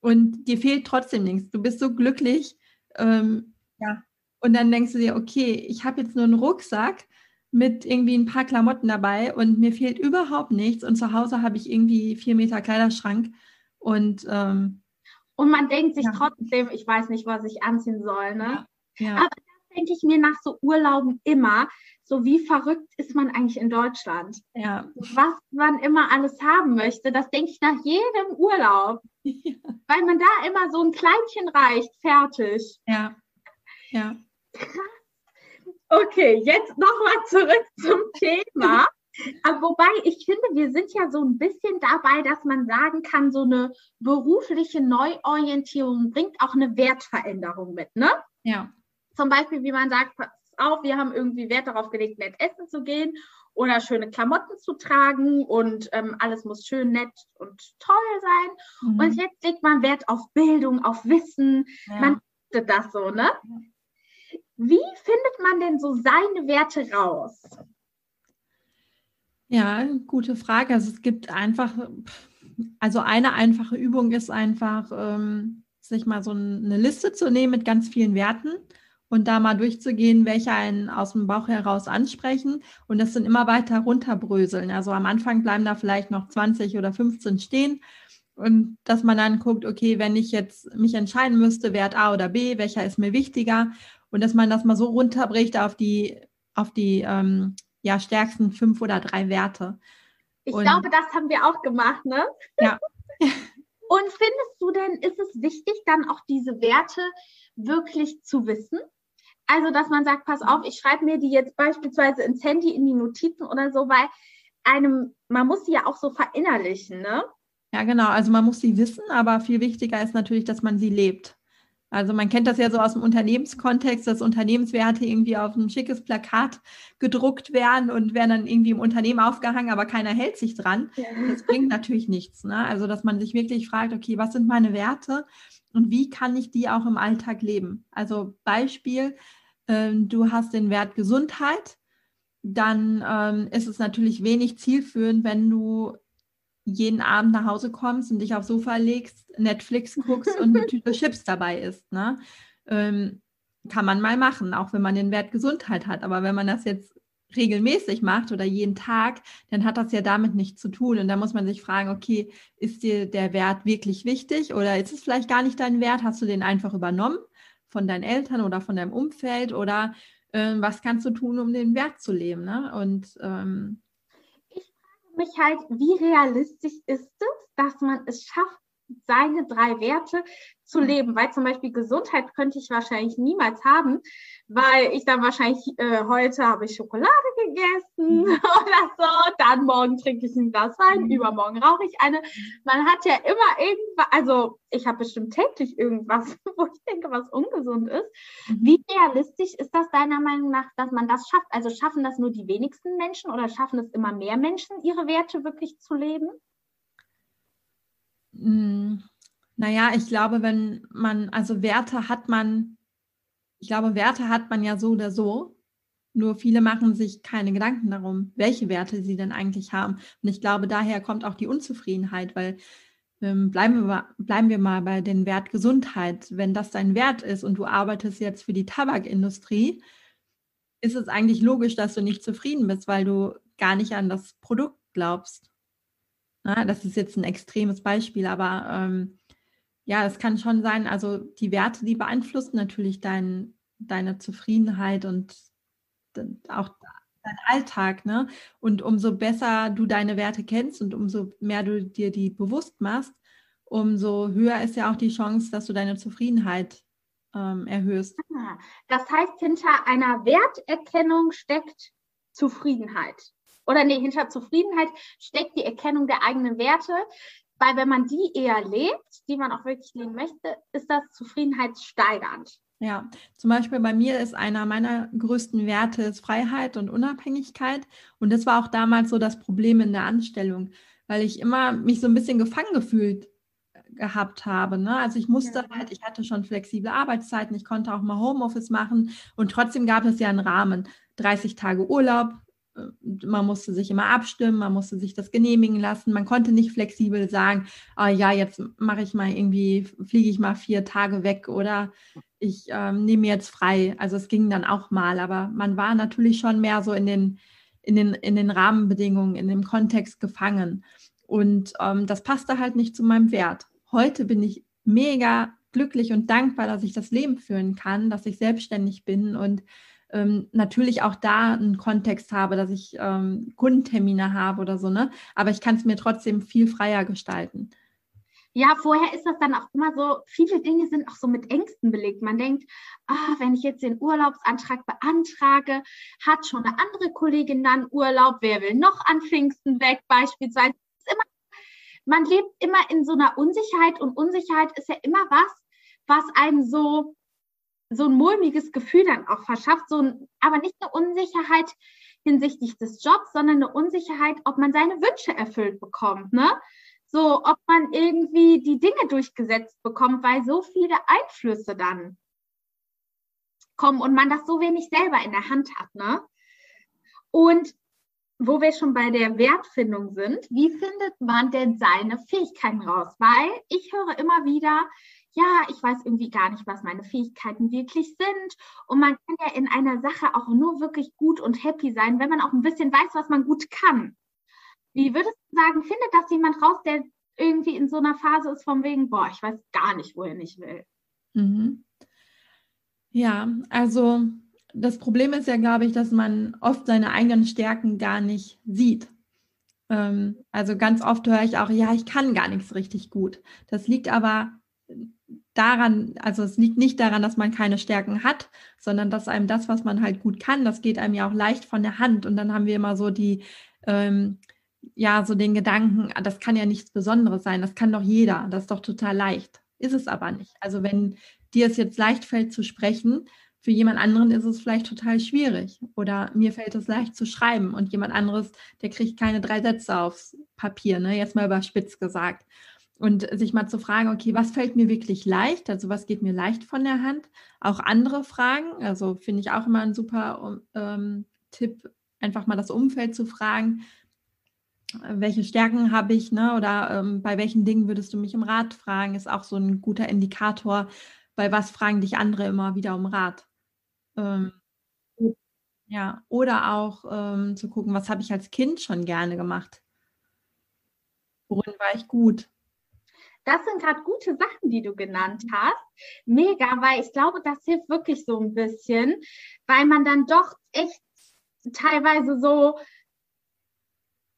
Und dir fehlt trotzdem nichts. Du bist so glücklich. Ähm, ja, und dann denkst du dir, okay, ich habe jetzt nur einen Rucksack mit irgendwie ein paar Klamotten dabei und mir fehlt überhaupt nichts. Und zu Hause habe ich irgendwie vier Meter Kleiderschrank. Und, ähm, und man denkt sich ja. trotzdem, ich weiß nicht, was ich anziehen soll. Ne? Ja. Aber das denke ich mir nach so Urlauben immer. So wie verrückt ist man eigentlich in Deutschland? Ja. Was man immer alles haben möchte, das denke ich nach jedem Urlaub. Weil man da immer so ein Kleidchen reicht, fertig. Ja. Ja. Okay, jetzt nochmal zurück zum Thema. Aber wobei ich finde, wir sind ja so ein bisschen dabei, dass man sagen kann, so eine berufliche Neuorientierung bringt auch eine Wertveränderung mit, ne? Ja. Zum Beispiel, wie man sagt, pass auf, wir haben irgendwie Wert darauf gelegt, nett essen zu gehen oder schöne Klamotten zu tragen und ähm, alles muss schön, nett und toll sein. Mhm. Und jetzt legt man Wert auf Bildung, auf Wissen. Ja. Man das so, ne? Wie findet man denn so seine Werte raus? Ja, gute Frage. Also es gibt einfach, also eine einfache Übung ist einfach, ähm, sich mal so eine Liste zu nehmen mit ganz vielen Werten und da mal durchzugehen, welche einen aus dem Bauch heraus ansprechen und das dann immer weiter runterbröseln. Also am Anfang bleiben da vielleicht noch 20 oder 15 stehen und dass man dann guckt, okay, wenn ich jetzt mich entscheiden müsste, Wert A oder B, welcher ist mir wichtiger und dass man das mal so runterbricht auf die, auf die ähm, ja, stärksten fünf oder drei Werte. Ich und, glaube, das haben wir auch gemacht, ne? Ja. und findest du denn, ist es wichtig, dann auch diese Werte wirklich zu wissen? Also, dass man sagt, pass auf, ich schreibe mir die jetzt beispielsweise ins Handy, in die Notizen oder so, weil einem, man muss sie ja auch so verinnerlichen, ne? Ja, genau. Also man muss sie wissen, aber viel wichtiger ist natürlich, dass man sie lebt. Also man kennt das ja so aus dem Unternehmenskontext, dass Unternehmenswerte irgendwie auf ein schickes Plakat gedruckt werden und werden dann irgendwie im Unternehmen aufgehangen, aber keiner hält sich dran. Ja. Das bringt natürlich nichts. Ne? Also dass man sich wirklich fragt, okay, was sind meine Werte und wie kann ich die auch im Alltag leben? Also Beispiel, äh, du hast den Wert Gesundheit, dann ähm, ist es natürlich wenig zielführend, wenn du jeden Abend nach Hause kommst und dich aufs Sofa legst, Netflix guckst und eine Tüte Chips dabei isst. Ne? Ähm, kann man mal machen, auch wenn man den Wert Gesundheit hat. Aber wenn man das jetzt regelmäßig macht oder jeden Tag, dann hat das ja damit nichts zu tun. Und da muss man sich fragen, okay, ist dir der Wert wirklich wichtig oder ist es vielleicht gar nicht dein Wert? Hast du den einfach übernommen von deinen Eltern oder von deinem Umfeld oder äh, was kannst du tun, um den Wert zu leben? Ne? Und ähm, mich halt, wie realistisch ist es, dass man es schafft, seine drei Werte zu leben, weil zum Beispiel Gesundheit könnte ich wahrscheinlich niemals haben, weil ich dann wahrscheinlich äh, heute habe ich Schokolade gegessen mhm. oder so, dann morgen trinke ich ein Glas Wein, mhm. übermorgen rauche ich eine. Man hat ja immer irgendwas, also ich habe bestimmt täglich irgendwas, wo ich denke, was ungesund ist. Mhm. Wie realistisch ist das deiner Meinung nach, dass man das schafft? Also schaffen das nur die wenigsten Menschen oder schaffen es immer mehr Menschen, ihre Werte wirklich zu leben? Hm, naja, ich glaube, wenn man, also Werte hat man, ich glaube, Werte hat man ja so oder so. Nur viele machen sich keine Gedanken darum, welche Werte sie denn eigentlich haben. Und ich glaube, daher kommt auch die Unzufriedenheit, weil ähm, bleiben, wir, bleiben wir mal bei dem Wert Gesundheit. Wenn das dein Wert ist und du arbeitest jetzt für die Tabakindustrie, ist es eigentlich logisch, dass du nicht zufrieden bist, weil du gar nicht an das Produkt glaubst. Na, das ist jetzt ein extremes Beispiel, aber ähm, ja, es kann schon sein, also die Werte, die beeinflussen natürlich dein, deine Zufriedenheit und auch dein Alltag, ne? Und umso besser du deine Werte kennst und umso mehr du dir die bewusst machst, umso höher ist ja auch die Chance, dass du deine Zufriedenheit ähm, erhöhst. Ah, das heißt, hinter einer Werterkennung steckt Zufriedenheit oder nee, hinter Zufriedenheit steckt die Erkennung der eigenen Werte. Weil wenn man die eher lebt, die man auch wirklich leben möchte, ist das zufriedenheitssteigernd. Ja, zum Beispiel bei mir ist einer meiner größten Werte Freiheit und Unabhängigkeit. Und das war auch damals so das Problem in der Anstellung, weil ich immer mich so ein bisschen gefangen gefühlt gehabt habe. Ne? Also ich musste ja. halt, ich hatte schon flexible Arbeitszeiten, ich konnte auch mal Homeoffice machen und trotzdem gab es ja einen Rahmen. 30 Tage Urlaub, man musste sich immer abstimmen, man musste sich das genehmigen lassen. Man konnte nicht flexibel sagen, ah ja, jetzt mache ich mal irgendwie, fliege ich mal vier Tage weg oder ich ähm, nehme jetzt frei. Also es ging dann auch mal, aber man war natürlich schon mehr so in den, in den, in den Rahmenbedingungen, in dem Kontext gefangen. Und ähm, das passte halt nicht zu meinem Wert. Heute bin ich mega glücklich und dankbar, dass ich das Leben führen kann, dass ich selbstständig bin und ähm, natürlich auch da einen Kontext habe, dass ich ähm, Kundentermine habe oder so, ne? Aber ich kann es mir trotzdem viel freier gestalten. Ja, vorher ist das dann auch immer so, viele Dinge sind auch so mit Ängsten belegt. Man denkt, ah, wenn ich jetzt den Urlaubsantrag beantrage, hat schon eine andere Kollegin dann Urlaub, wer will noch an Pfingsten weg beispielsweise. Immer, man lebt immer in so einer Unsicherheit und Unsicherheit ist ja immer was, was einem so, so ein mulmiges Gefühl dann auch verschafft, so ein, aber nicht eine Unsicherheit hinsichtlich des Jobs, sondern eine Unsicherheit, ob man seine Wünsche erfüllt bekommt, ne? so, ob man irgendwie die Dinge durchgesetzt bekommt, weil so viele Einflüsse dann kommen und man das so wenig selber in der Hand hat. Ne? Und wo wir schon bei der Wertfindung sind, wie findet man denn seine Fähigkeiten raus? Weil ich höre immer wieder, ja, ich weiß irgendwie gar nicht, was meine Fähigkeiten wirklich sind. Und man kann ja in einer Sache auch nur wirklich gut und happy sein, wenn man auch ein bisschen weiß, was man gut kann. Wie würdest du sagen, findet das jemand raus, der irgendwie in so einer Phase ist von wegen, boah, ich weiß gar nicht, wohin ich will? Mhm. Ja, also das Problem ist ja, glaube ich, dass man oft seine eigenen Stärken gar nicht sieht. Ähm, also ganz oft höre ich auch, ja, ich kann gar nichts richtig gut. Das liegt aber daran, also es liegt nicht daran, dass man keine Stärken hat, sondern dass einem das, was man halt gut kann, das geht einem ja auch leicht von der Hand. Und dann haben wir immer so die, ähm, ja, so den Gedanken, ah, das kann ja nichts Besonderes sein, das kann doch jeder, das ist doch total leicht. Ist es aber nicht. Also wenn dir es jetzt leicht fällt zu sprechen, für jemand anderen ist es vielleicht total schwierig. Oder mir fällt es leicht zu schreiben und jemand anderes, der kriegt keine drei Sätze aufs Papier, ne? jetzt mal überspitzt gesagt. Und sich mal zu fragen, okay, was fällt mir wirklich leicht? Also was geht mir leicht von der Hand? Auch andere Fragen, also finde ich auch immer ein super ähm, Tipp, einfach mal das Umfeld zu fragen, welche Stärken habe ich, ne? Oder ähm, bei welchen Dingen würdest du mich um Rat fragen, ist auch so ein guter Indikator, bei was fragen dich andere immer wieder um Rat. Ähm, ja, oder auch ähm, zu gucken, was habe ich als Kind schon gerne gemacht? Worin war ich gut? Das sind gerade gute Sachen, die du genannt hast. Mega, weil ich glaube, das hilft wirklich so ein bisschen, weil man dann doch echt teilweise so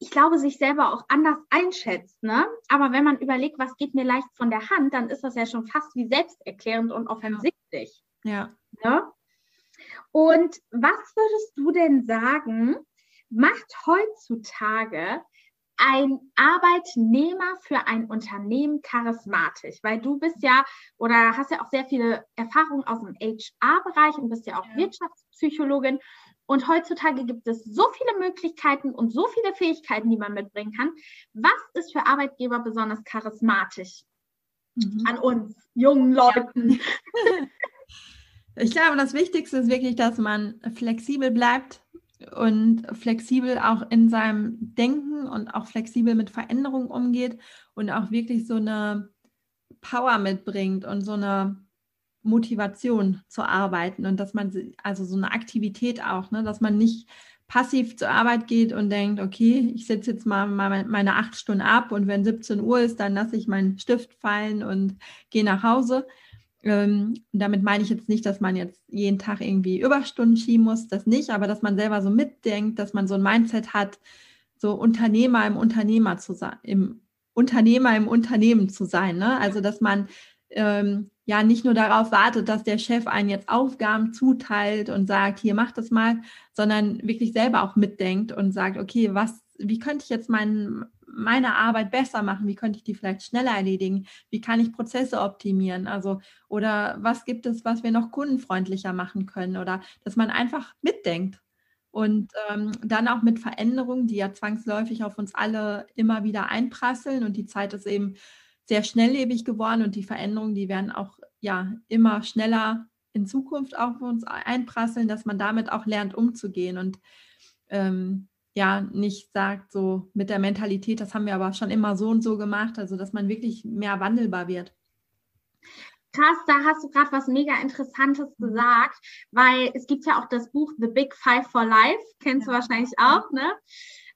ich glaube, sich selber auch anders einschätzt. Ne? Aber wenn man überlegt, was geht mir leicht von der Hand, dann ist das ja schon fast wie selbsterklärend und offensichtlich. Ja. Ne? Und was würdest du denn sagen, macht heutzutage ein Arbeitnehmer für ein Unternehmen charismatisch? Weil du bist ja oder hast ja auch sehr viele Erfahrungen aus dem HR-Bereich und bist ja auch ja. Wirtschaftspsychologin. Und heutzutage gibt es so viele Möglichkeiten und so viele Fähigkeiten, die man mitbringen kann. Was ist für Arbeitgeber besonders charismatisch mhm. an uns jungen Leuten? Ich glaube, das Wichtigste ist wirklich, dass man flexibel bleibt und flexibel auch in seinem Denken und auch flexibel mit Veränderungen umgeht und auch wirklich so eine Power mitbringt und so eine Motivation zu arbeiten und dass man, also so eine Aktivität auch, ne, dass man nicht passiv zur Arbeit geht und denkt, okay, ich setze jetzt mal meine acht Stunden ab und wenn 17 Uhr ist, dann lasse ich meinen Stift fallen und gehe nach Hause. Ähm, damit meine ich jetzt nicht, dass man jetzt jeden Tag irgendwie Überstunden schieben muss, das nicht, aber dass man selber so mitdenkt, dass man so ein Mindset hat, so Unternehmer im Unternehmer zu sein, im Unternehmer im Unternehmen zu sein. Ne? Also dass man ähm, ja nicht nur darauf wartet, dass der Chef einen jetzt Aufgaben zuteilt und sagt, hier mach das mal, sondern wirklich selber auch mitdenkt und sagt, okay, was, wie könnte ich jetzt mein, meine Arbeit besser machen? Wie könnte ich die vielleicht schneller erledigen? Wie kann ich Prozesse optimieren? Also, oder was gibt es, was wir noch kundenfreundlicher machen können? Oder dass man einfach mitdenkt. Und ähm, dann auch mit Veränderungen, die ja zwangsläufig auf uns alle immer wieder einprasseln. Und die Zeit ist eben sehr schnelllebig geworden und die Veränderungen, die werden auch ja immer schneller in Zukunft auf uns einprasseln, dass man damit auch lernt, umzugehen und ähm, ja nicht sagt, so mit der Mentalität, das haben wir aber schon immer so und so gemacht, also dass man wirklich mehr wandelbar wird. Krass, da hast du gerade was mega Interessantes mhm. gesagt, weil es gibt ja auch das Buch The Big Five for Life, kennst ja. du wahrscheinlich auch, ne?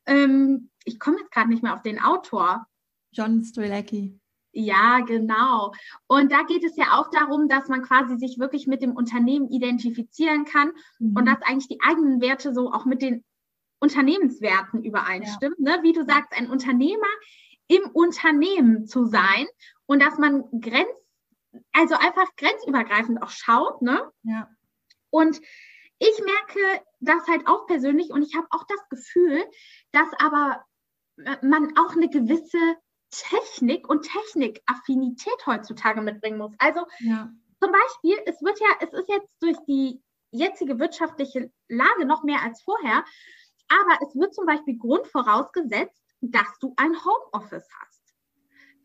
Ähm, ich komme jetzt gerade nicht mehr auf den Autor. John Strelacki. Ja, genau. Und da geht es ja auch darum, dass man quasi sich wirklich mit dem Unternehmen identifizieren kann mhm. und dass eigentlich die eigenen Werte so auch mit den Unternehmenswerten übereinstimmen. Ja. Ne? Wie du sagst, ein Unternehmer im Unternehmen zu sein und dass man Grenz, also einfach grenzübergreifend auch schaut. Ne? Ja. Und ich merke das halt auch persönlich und ich habe auch das Gefühl, dass aber man auch eine gewisse Technik und Technikaffinität heutzutage mitbringen muss. Also ja. zum Beispiel, es wird ja, es ist jetzt durch die jetzige wirtschaftliche Lage noch mehr als vorher, aber es wird zum Beispiel grundvorausgesetzt, dass du ein Homeoffice hast.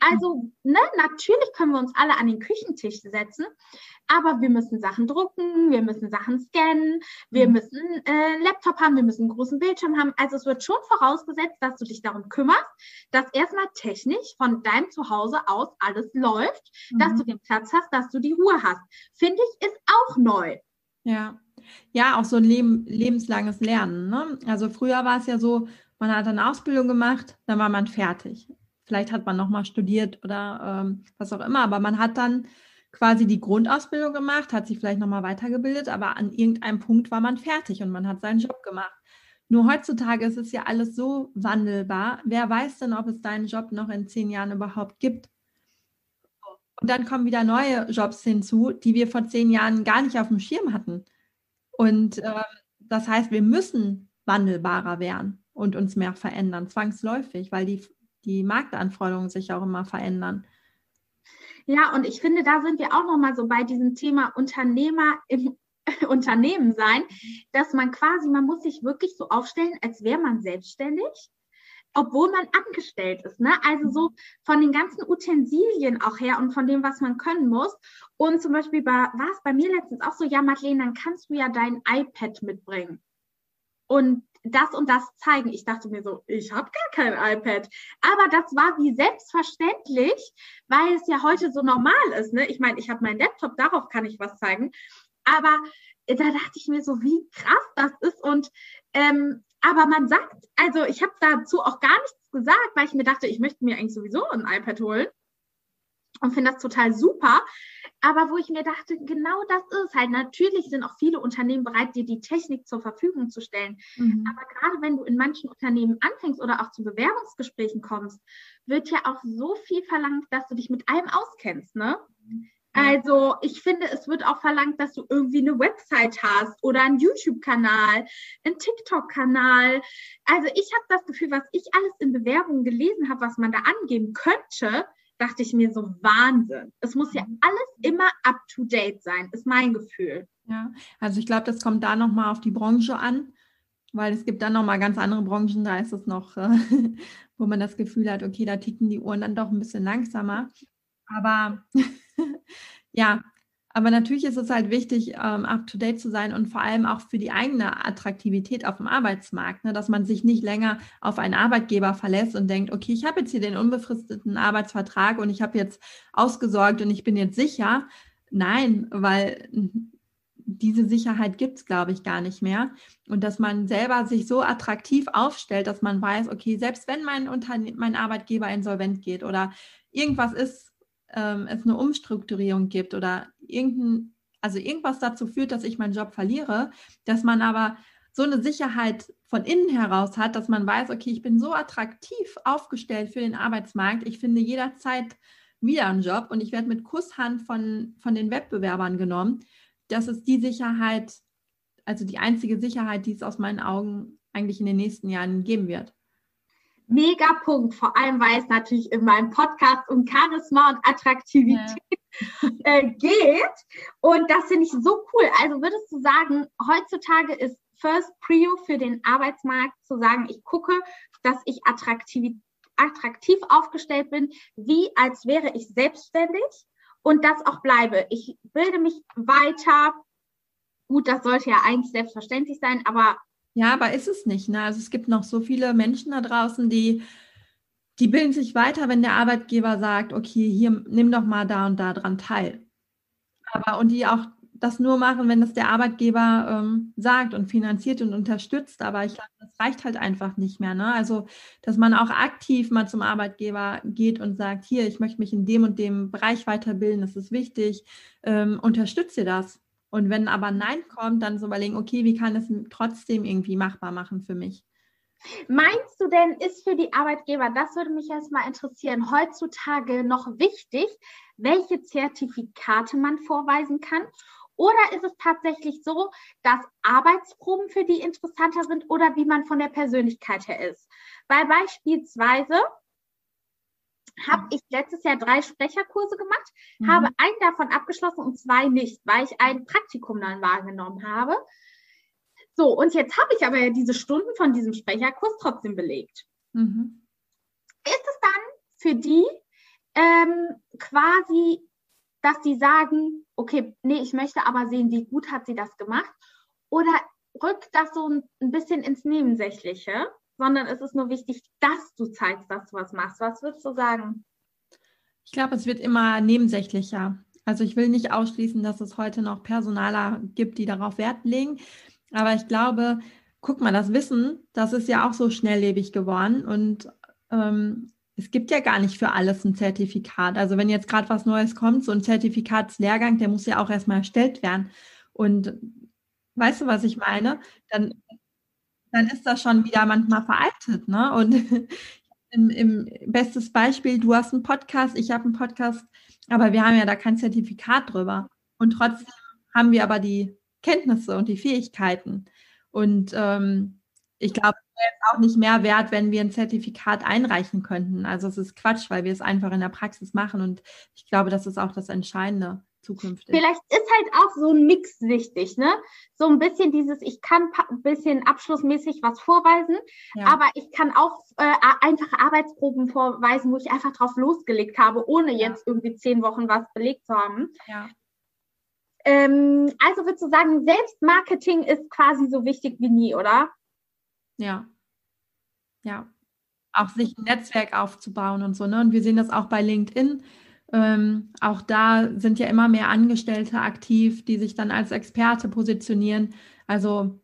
Also, ne, natürlich können wir uns alle an den Küchentisch setzen, aber wir müssen Sachen drucken, wir müssen Sachen scannen, wir mhm. müssen äh, Laptop haben, wir müssen einen großen Bildschirm haben. Also es wird schon vorausgesetzt, dass du dich darum kümmerst, dass erstmal technisch von deinem Zuhause aus alles läuft, mhm. dass du den Platz hast, dass du die Ruhe hast. Finde ich, ist auch neu. Ja. Ja, auch so ein Leben, lebenslanges Lernen. Ne? Also früher war es ja so, man hat eine Ausbildung gemacht, dann war man fertig. Vielleicht hat man nochmal studiert oder ähm, was auch immer, aber man hat dann quasi die Grundausbildung gemacht, hat sich vielleicht nochmal weitergebildet, aber an irgendeinem Punkt war man fertig und man hat seinen Job gemacht. Nur heutzutage ist es ja alles so wandelbar. Wer weiß denn, ob es deinen Job noch in zehn Jahren überhaupt gibt? Und dann kommen wieder neue Jobs hinzu, die wir vor zehn Jahren gar nicht auf dem Schirm hatten. Und äh, das heißt, wir müssen wandelbarer werden und uns mehr verändern, zwangsläufig, weil die die Marktanforderungen sich auch immer verändern. Ja, und ich finde, da sind wir auch nochmal so bei diesem Thema Unternehmer im Unternehmen sein, dass man quasi, man muss sich wirklich so aufstellen, als wäre man selbstständig, obwohl man angestellt ist. Ne? Also so von den ganzen Utensilien auch her und von dem, was man können muss. Und zum Beispiel war es bei mir letztens auch so, ja, Madeleine, dann kannst du ja dein iPad mitbringen. Und das und das zeigen. Ich dachte mir so, ich habe gar kein iPad. Aber das war wie selbstverständlich, weil es ja heute so normal ist. Ne? Ich meine, ich habe meinen Laptop, darauf kann ich was zeigen. Aber da dachte ich mir so, wie krass das ist. Und ähm, aber man sagt, also ich habe dazu auch gar nichts gesagt, weil ich mir dachte, ich möchte mir eigentlich sowieso ein iPad holen und finde das total super. Aber wo ich mir dachte, genau das ist halt. Natürlich sind auch viele Unternehmen bereit, dir die Technik zur Verfügung zu stellen. Mhm. Aber gerade wenn du in manchen Unternehmen anfängst oder auch zu Bewerbungsgesprächen kommst, wird ja auch so viel verlangt, dass du dich mit allem auskennst, ne? Also ich finde, es wird auch verlangt, dass du irgendwie eine Website hast oder einen YouTube-Kanal, einen TikTok-Kanal. Also ich habe das Gefühl, was ich alles in Bewerbungen gelesen habe, was man da angeben könnte, dachte ich mir so, Wahnsinn. Es muss ja mhm. alles immer up-to-date sein, ist mein Gefühl. Ja, also ich glaube, das kommt da nochmal auf die Branche an, weil es gibt dann nochmal ganz andere Branchen, da ist es noch, äh, wo man das Gefühl hat, okay, da ticken die Uhren dann doch ein bisschen langsamer. Aber ja, aber natürlich ist es halt wichtig, ähm, up-to-date zu sein und vor allem auch für die eigene Attraktivität auf dem Arbeitsmarkt, ne, dass man sich nicht länger auf einen Arbeitgeber verlässt und denkt, okay, ich habe jetzt hier den unbefristeten Arbeitsvertrag und ich habe jetzt ausgesorgt und ich bin jetzt sicher. Nein, weil diese Sicherheit gibt es, glaube ich, gar nicht mehr. Und dass man selber sich so attraktiv aufstellt, dass man weiß, okay, selbst wenn mein, Unterne mein Arbeitgeber insolvent geht oder irgendwas ist, ähm, es eine Umstrukturierung gibt oder irgendein, also irgendwas dazu führt, dass ich meinen Job verliere, dass man aber so eine Sicherheit von innen heraus hat, dass man weiß, okay, ich bin so attraktiv aufgestellt für den Arbeitsmarkt, ich finde jederzeit wieder einen Job und ich werde mit Kusshand von, von den Wettbewerbern genommen. Das ist die Sicherheit, also die einzige Sicherheit, die es aus meinen Augen eigentlich in den nächsten Jahren geben wird mega Punkt, vor allem weil es natürlich in meinem Podcast um Charisma und Attraktivität ja. äh, geht. Und das finde ich so cool. Also würdest du sagen, heutzutage ist First Prio für den Arbeitsmarkt zu sagen, ich gucke, dass ich attraktiv, attraktiv aufgestellt bin, wie als wäre ich selbstständig und das auch bleibe. Ich bilde mich weiter. Gut, das sollte ja eigentlich selbstverständlich sein, aber ja, aber ist es nicht. Ne? Also es gibt noch so viele Menschen da draußen, die, die bilden sich weiter, wenn der Arbeitgeber sagt, okay, hier nimm doch mal da und da dran teil. Aber und die auch das nur machen, wenn das der Arbeitgeber ähm, sagt und finanziert und unterstützt. Aber ich glaube, das reicht halt einfach nicht mehr. Ne? Also, dass man auch aktiv mal zum Arbeitgeber geht und sagt, hier, ich möchte mich in dem und dem Bereich weiterbilden, das ist wichtig, ähm, unterstütze das. Und wenn aber Nein kommt, dann so überlegen, okay, wie kann es trotzdem irgendwie machbar machen für mich? Meinst du denn, ist für die Arbeitgeber, das würde mich erstmal interessieren, heutzutage noch wichtig, welche Zertifikate man vorweisen kann? Oder ist es tatsächlich so, dass Arbeitsproben für die interessanter sind oder wie man von der Persönlichkeit her ist? Weil beispielsweise habe ich letztes Jahr drei Sprecherkurse gemacht, mhm. habe einen davon abgeschlossen und zwei nicht, weil ich ein Praktikum dann wahrgenommen habe. So, und jetzt habe ich aber ja diese Stunden von diesem Sprecherkurs trotzdem belegt. Mhm. Ist es dann für die ähm, quasi dass sie sagen, okay, nee, ich möchte aber sehen, wie gut hat sie das gemacht? Oder rückt das so ein, bisschen ins Nebensächliche, sondern es ist nur wichtig, dass du zeigst, dass du was machst. Was würdest du sagen? Ich glaube, es wird immer nebensächlicher. Also ich will nicht ausschließen, dass es heute noch Personaler gibt, die darauf Wert legen. Aber ich glaube, guck mal, das Wissen, das ist ja auch so schnelllebig geworden. Und ähm, es gibt ja gar nicht für alles ein Zertifikat. Also wenn jetzt gerade was Neues kommt, so ein Zertifikatslehrgang, der muss ja auch erstmal erstellt werden. Und weißt du, was ich meine? Dann, dann ist das schon wieder manchmal veraltet. Ne? Und im, im bestes Beispiel, du hast einen Podcast, ich habe einen Podcast, aber wir haben ja da kein Zertifikat drüber. Und trotzdem haben wir aber die Kenntnisse und die Fähigkeiten. Und ähm, ich glaube, es wäre auch nicht mehr wert, wenn wir ein Zertifikat einreichen könnten. Also es ist Quatsch, weil wir es einfach in der Praxis machen und ich glaube, das ist auch das Entscheidende zukünftig. Vielleicht ist halt auch so ein Mix wichtig, ne? So ein bisschen dieses, ich kann ein bisschen abschlussmäßig was vorweisen, ja. aber ich kann auch äh, einfache Arbeitsproben vorweisen, wo ich einfach drauf losgelegt habe, ohne ja. jetzt irgendwie zehn Wochen was belegt zu haben. Ja. Ähm, also würdest du sagen, Selbstmarketing ist quasi so wichtig wie nie, oder? Ja. Ja. Auch sich ein Netzwerk aufzubauen und so. Ne? Und wir sehen das auch bei LinkedIn. Ähm, auch da sind ja immer mehr Angestellte aktiv, die sich dann als Experte positionieren. Also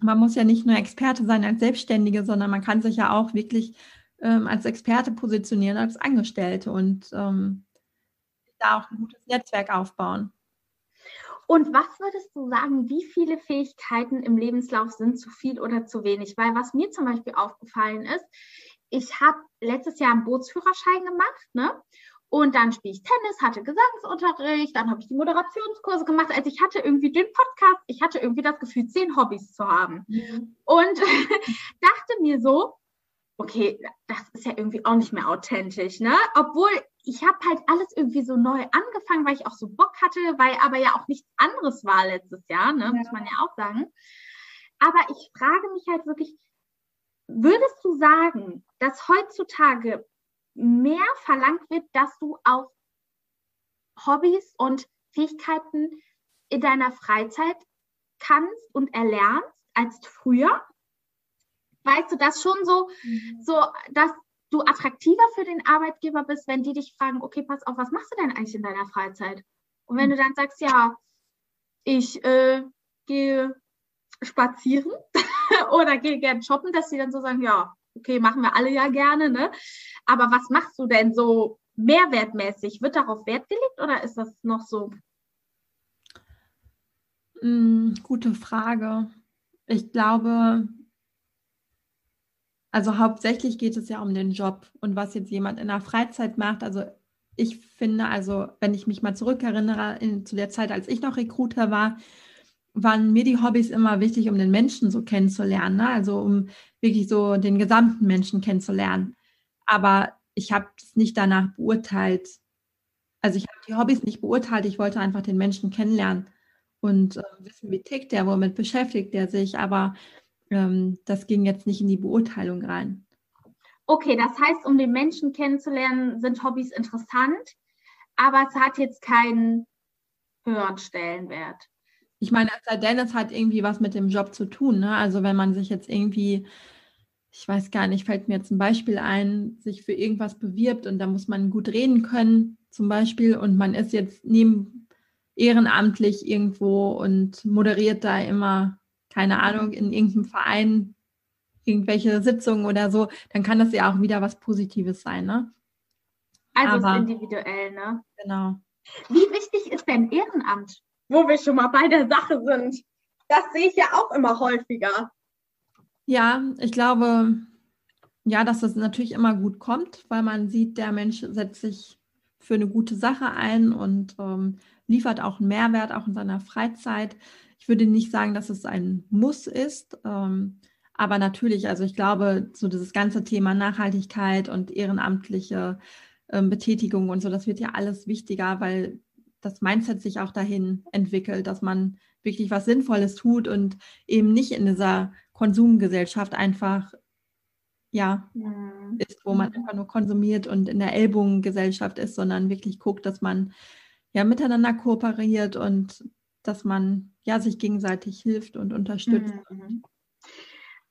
man muss ja nicht nur Experte sein als Selbstständige, sondern man kann sich ja auch wirklich ähm, als Experte positionieren, als Angestellte und ähm, da auch ein gutes Netzwerk aufbauen. Und was würdest du sagen, wie viele Fähigkeiten im Lebenslauf sind zu viel oder zu wenig? Weil was mir zum Beispiel aufgefallen ist, ich habe letztes Jahr einen Bootsführerschein gemacht, ne? Und dann spiele ich Tennis, hatte Gesangsunterricht, dann habe ich die Moderationskurse gemacht. Also ich hatte irgendwie den Podcast, ich hatte irgendwie das Gefühl, zehn Hobbys zu haben. Mhm. Und dachte mir so, okay, das ist ja irgendwie auch nicht mehr authentisch, ne? Obwohl ich habe halt alles irgendwie so neu angefangen, weil ich auch so Bock hatte, weil aber ja auch nichts anderes war letztes Jahr, ne? Ja. muss man ja auch sagen. Aber ich frage mich halt wirklich, würdest du sagen, dass heutzutage mehr verlangt wird, dass du auch Hobbys und Fähigkeiten in deiner Freizeit kannst und erlernst als früher? Weißt du das schon so, mhm. so dass du attraktiver für den Arbeitgeber bist, wenn die dich fragen, okay, pass auf, was machst du denn eigentlich in deiner Freizeit? Und wenn du dann sagst, ja, ich äh, gehe spazieren oder gehe gern shoppen, dass sie dann so sagen, ja, okay, machen wir alle ja gerne, ne? Aber was machst du denn so mehrwertmäßig? Wird darauf Wert gelegt oder ist das noch so? Mm, gute Frage. Ich glaube, also hauptsächlich geht es ja um den Job und was jetzt jemand in der Freizeit macht. Also ich finde, also wenn ich mich mal zurückerinnere in, zu der Zeit, als ich noch Recruiter war, waren mir die Hobbys immer wichtig, um den Menschen so kennenzulernen. Ne? Also um wirklich so den gesamten Menschen kennenzulernen. Aber ich habe es nicht danach beurteilt. Also ich habe die Hobbys nicht beurteilt. Ich wollte einfach den Menschen kennenlernen und äh, wissen, wie tickt der, womit beschäftigt er sich. Aber ähm, das ging jetzt nicht in die Beurteilung rein. Okay, das heißt, um den Menschen kennenzulernen, sind Hobbys interessant, aber es hat jetzt keinen höheren Stellenwert. Ich meine, es sei denn, es hat irgendwie was mit dem Job zu tun. Ne? Also wenn man sich jetzt irgendwie, ich weiß gar nicht, fällt mir jetzt ein Beispiel ein, sich für irgendwas bewirbt und da muss man gut reden können, zum Beispiel, und man ist jetzt neben ehrenamtlich irgendwo und moderiert da immer, keine Ahnung, in irgendeinem Verein irgendwelche Sitzungen oder so, dann kann das ja auch wieder was Positives sein, ne? Also Aber, individuell, ne? Genau. Wie wichtig ist denn Ehrenamt, wo wir schon mal bei der Sache sind? Das sehe ich ja auch immer häufiger. Ja, ich glaube, ja, dass das natürlich immer gut kommt, weil man sieht, der Mensch setzt sich für eine gute Sache ein und ähm, liefert auch einen Mehrwert, auch in seiner Freizeit. Ich würde nicht sagen, dass es ein Muss ist, ähm, aber natürlich, also ich glaube, so dieses ganze Thema Nachhaltigkeit und ehrenamtliche ähm, Betätigung und so, das wird ja alles wichtiger, weil das Mindset sich auch dahin entwickelt, dass man wirklich was Sinnvolles tut und eben nicht in dieser Konsumgesellschaft einfach ja, mhm. ist, wo man einfach nur konsumiert und in der Ellbogengesellschaft ist, sondern wirklich guckt, dass man ja miteinander kooperiert und dass man ja sich gegenseitig hilft und unterstützt. Mhm.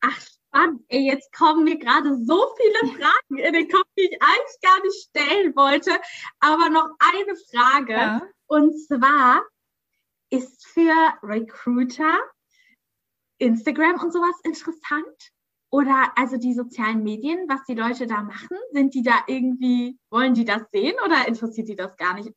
Ach, spannend. Ey, jetzt kommen mir gerade so viele Fragen in den Kopf, die ich eigentlich gar nicht stellen wollte. Aber noch eine Frage. Ja. Und zwar ist für Recruiter Instagram und sowas interessant? Oder also die sozialen Medien, was die Leute da machen, sind die da irgendwie, wollen die das sehen oder interessiert die das gar nicht?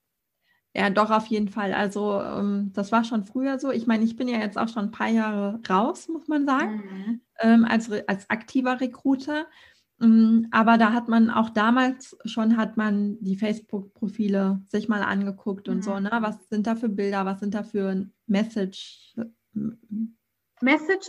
Ja, doch, auf jeden Fall. Also ähm, das war schon früher so. Ich meine, ich bin ja jetzt auch schon ein paar Jahre raus, muss man sagen, mhm. ähm, als, als aktiver Recruiter. Ähm, aber da hat man auch damals schon, hat man die Facebook-Profile sich mal angeguckt und mhm. so, ne? Was sind da für Bilder, was sind da für Message? Messages?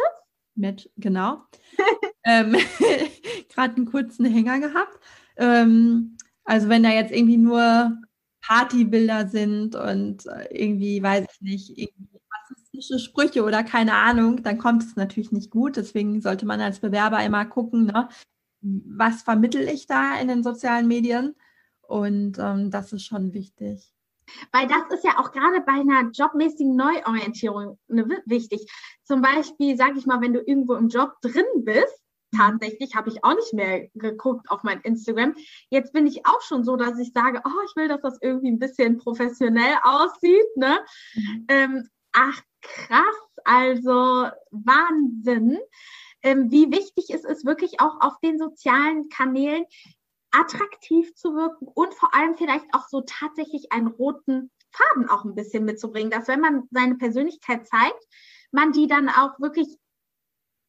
Match, genau. ähm, Gerade einen kurzen Hänger gehabt. Ähm, also wenn da jetzt irgendwie nur Partybilder sind und äh, irgendwie, weiß ich nicht, irgendwie rassistische Sprüche oder keine Ahnung, dann kommt es natürlich nicht gut. Deswegen sollte man als Bewerber immer gucken, ne, was vermittel ich da in den sozialen Medien. Und ähm, das ist schon wichtig. Weil das ist ja auch gerade bei einer jobmäßigen Neuorientierung ne, wichtig. Zum Beispiel, sage ich mal, wenn du irgendwo im Job drin bist, tatsächlich habe ich auch nicht mehr geguckt auf mein Instagram. Jetzt bin ich auch schon so, dass ich sage, oh, ich will, dass das irgendwie ein bisschen professionell aussieht. Ne? Mhm. Ähm, ach, krass, also Wahnsinn. Ähm, wie wichtig ist es wirklich auch auf den sozialen Kanälen attraktiv zu wirken und vor allem vielleicht auch so tatsächlich einen roten Faden auch ein bisschen mitzubringen, dass wenn man seine Persönlichkeit zeigt, man die dann auch wirklich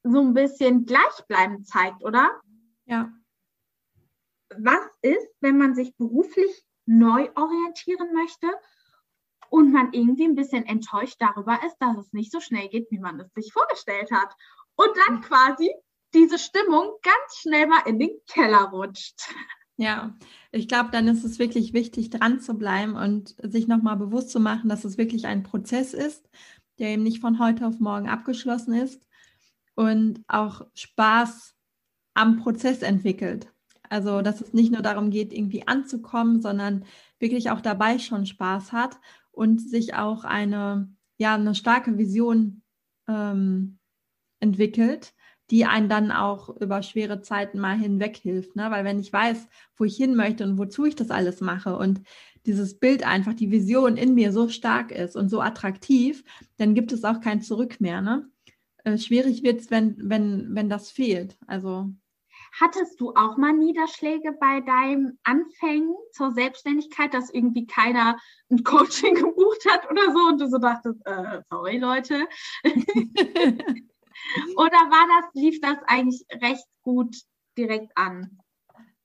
so ein bisschen gleichbleibend zeigt, oder? Ja. Was ist, wenn man sich beruflich neu orientieren möchte und man irgendwie ein bisschen enttäuscht darüber ist, dass es nicht so schnell geht, wie man es sich vorgestellt hat? Und dann quasi diese Stimmung ganz schnell mal in den Keller rutscht. Ja, ich glaube, dann ist es wirklich wichtig, dran zu bleiben und sich nochmal bewusst zu machen, dass es wirklich ein Prozess ist, der eben nicht von heute auf morgen abgeschlossen ist und auch Spaß am Prozess entwickelt. Also, dass es nicht nur darum geht, irgendwie anzukommen, sondern wirklich auch dabei schon Spaß hat und sich auch eine, ja, eine starke Vision ähm, entwickelt, die einen dann auch über schwere Zeiten mal hinweg hilft. Ne? Weil wenn ich weiß, wo ich hin möchte und wozu ich das alles mache und dieses Bild einfach, die Vision in mir so stark ist und so attraktiv, dann gibt es auch kein Zurück mehr. Ne? Äh, schwierig wird es, wenn, wenn, wenn das fehlt. Also Hattest du auch mal Niederschläge bei deinem Anfängen zur Selbstständigkeit, dass irgendwie keiner ein Coaching gebucht hat oder so und du so dachtest, äh, sorry Leute? oder war das, lief das eigentlich recht gut direkt an?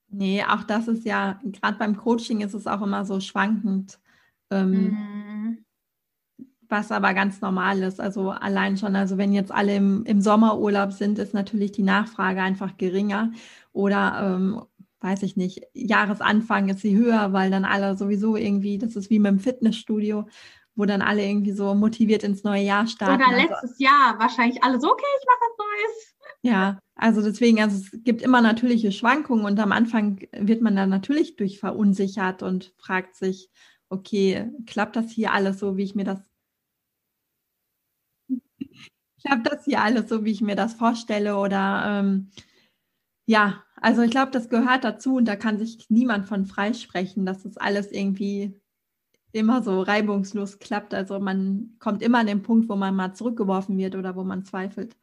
Nee, auch das ist ja, gerade beim Coaching ist es auch immer so schwankend. Ähm, mhm was aber ganz normal ist. Also allein schon, also wenn jetzt alle im, im Sommerurlaub sind, ist natürlich die Nachfrage einfach geringer. Oder ähm, weiß ich nicht, Jahresanfang ist sie höher, weil dann alle sowieso irgendwie, das ist wie mit dem Fitnessstudio, wo dann alle irgendwie so motiviert ins neue Jahr starten. Oder letztes also, Jahr wahrscheinlich alle so, okay, ich mache was Neues. Ja, also deswegen, also es gibt immer natürliche Schwankungen und am Anfang wird man dann natürlich durch verunsichert und fragt sich, okay, klappt das hier alles so, wie ich mir das habe das hier alles so, wie ich mir das vorstelle. Oder ähm, ja, also ich glaube, das gehört dazu und da kann sich niemand von freisprechen, dass das alles irgendwie immer so reibungslos klappt. Also man kommt immer an den Punkt, wo man mal zurückgeworfen wird oder wo man zweifelt.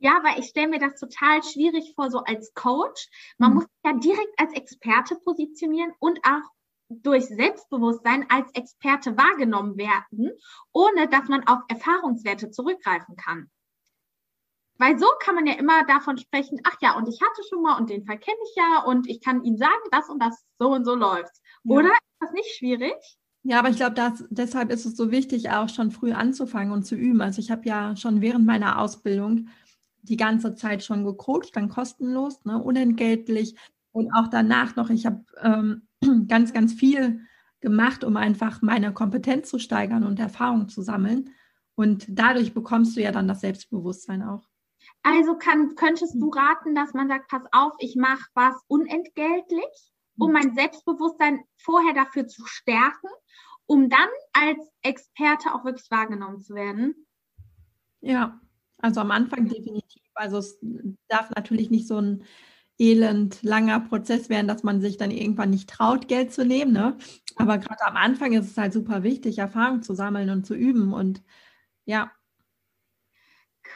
Ja, weil ich stelle mir das total schwierig vor, so als Coach. Man mhm. muss ja direkt als Experte positionieren und auch durch Selbstbewusstsein als Experte wahrgenommen werden, ohne dass man auf Erfahrungswerte zurückgreifen kann. Weil so kann man ja immer davon sprechen, ach ja, und ich hatte schon mal und den Fall kenne ich ja und ich kann Ihnen sagen, das und das so und so läuft. Ja. Oder? Ist das nicht schwierig? Ja, aber ich glaube, deshalb ist es so wichtig, auch schon früh anzufangen und zu üben. Also ich habe ja schon während meiner Ausbildung die ganze Zeit schon gecoacht, dann kostenlos, ne, unentgeltlich und auch danach noch. Ich habe ähm, ganz, ganz viel gemacht, um einfach meine Kompetenz zu steigern und Erfahrung zu sammeln. Und dadurch bekommst du ja dann das Selbstbewusstsein auch. Also kann, könntest du raten, dass man sagt, pass auf, ich mache was unentgeltlich, um mein Selbstbewusstsein vorher dafür zu stärken, um dann als Experte auch wirklich wahrgenommen zu werden? Ja, also am Anfang definitiv. Also es darf natürlich nicht so ein elend langer Prozess werden, dass man sich dann irgendwann nicht traut, Geld zu nehmen. Ne? Aber gerade am Anfang ist es halt super wichtig, Erfahrung zu sammeln und zu üben. Und ja.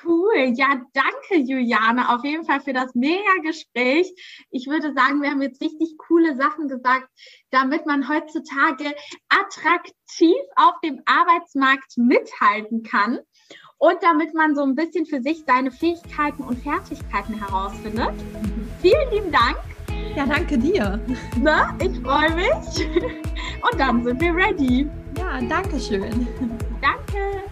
Cool. Ja, danke, Juliane, auf jeden Fall für das mega Gespräch. Ich würde sagen, wir haben jetzt richtig coole Sachen gesagt, damit man heutzutage attraktiv auf dem Arbeitsmarkt mithalten kann und damit man so ein bisschen für sich seine Fähigkeiten und Fertigkeiten herausfindet. Vielen lieben Dank. Ja, danke dir. Na, ich freue mich. Und dann sind wir ready. Ja, danke schön. Danke.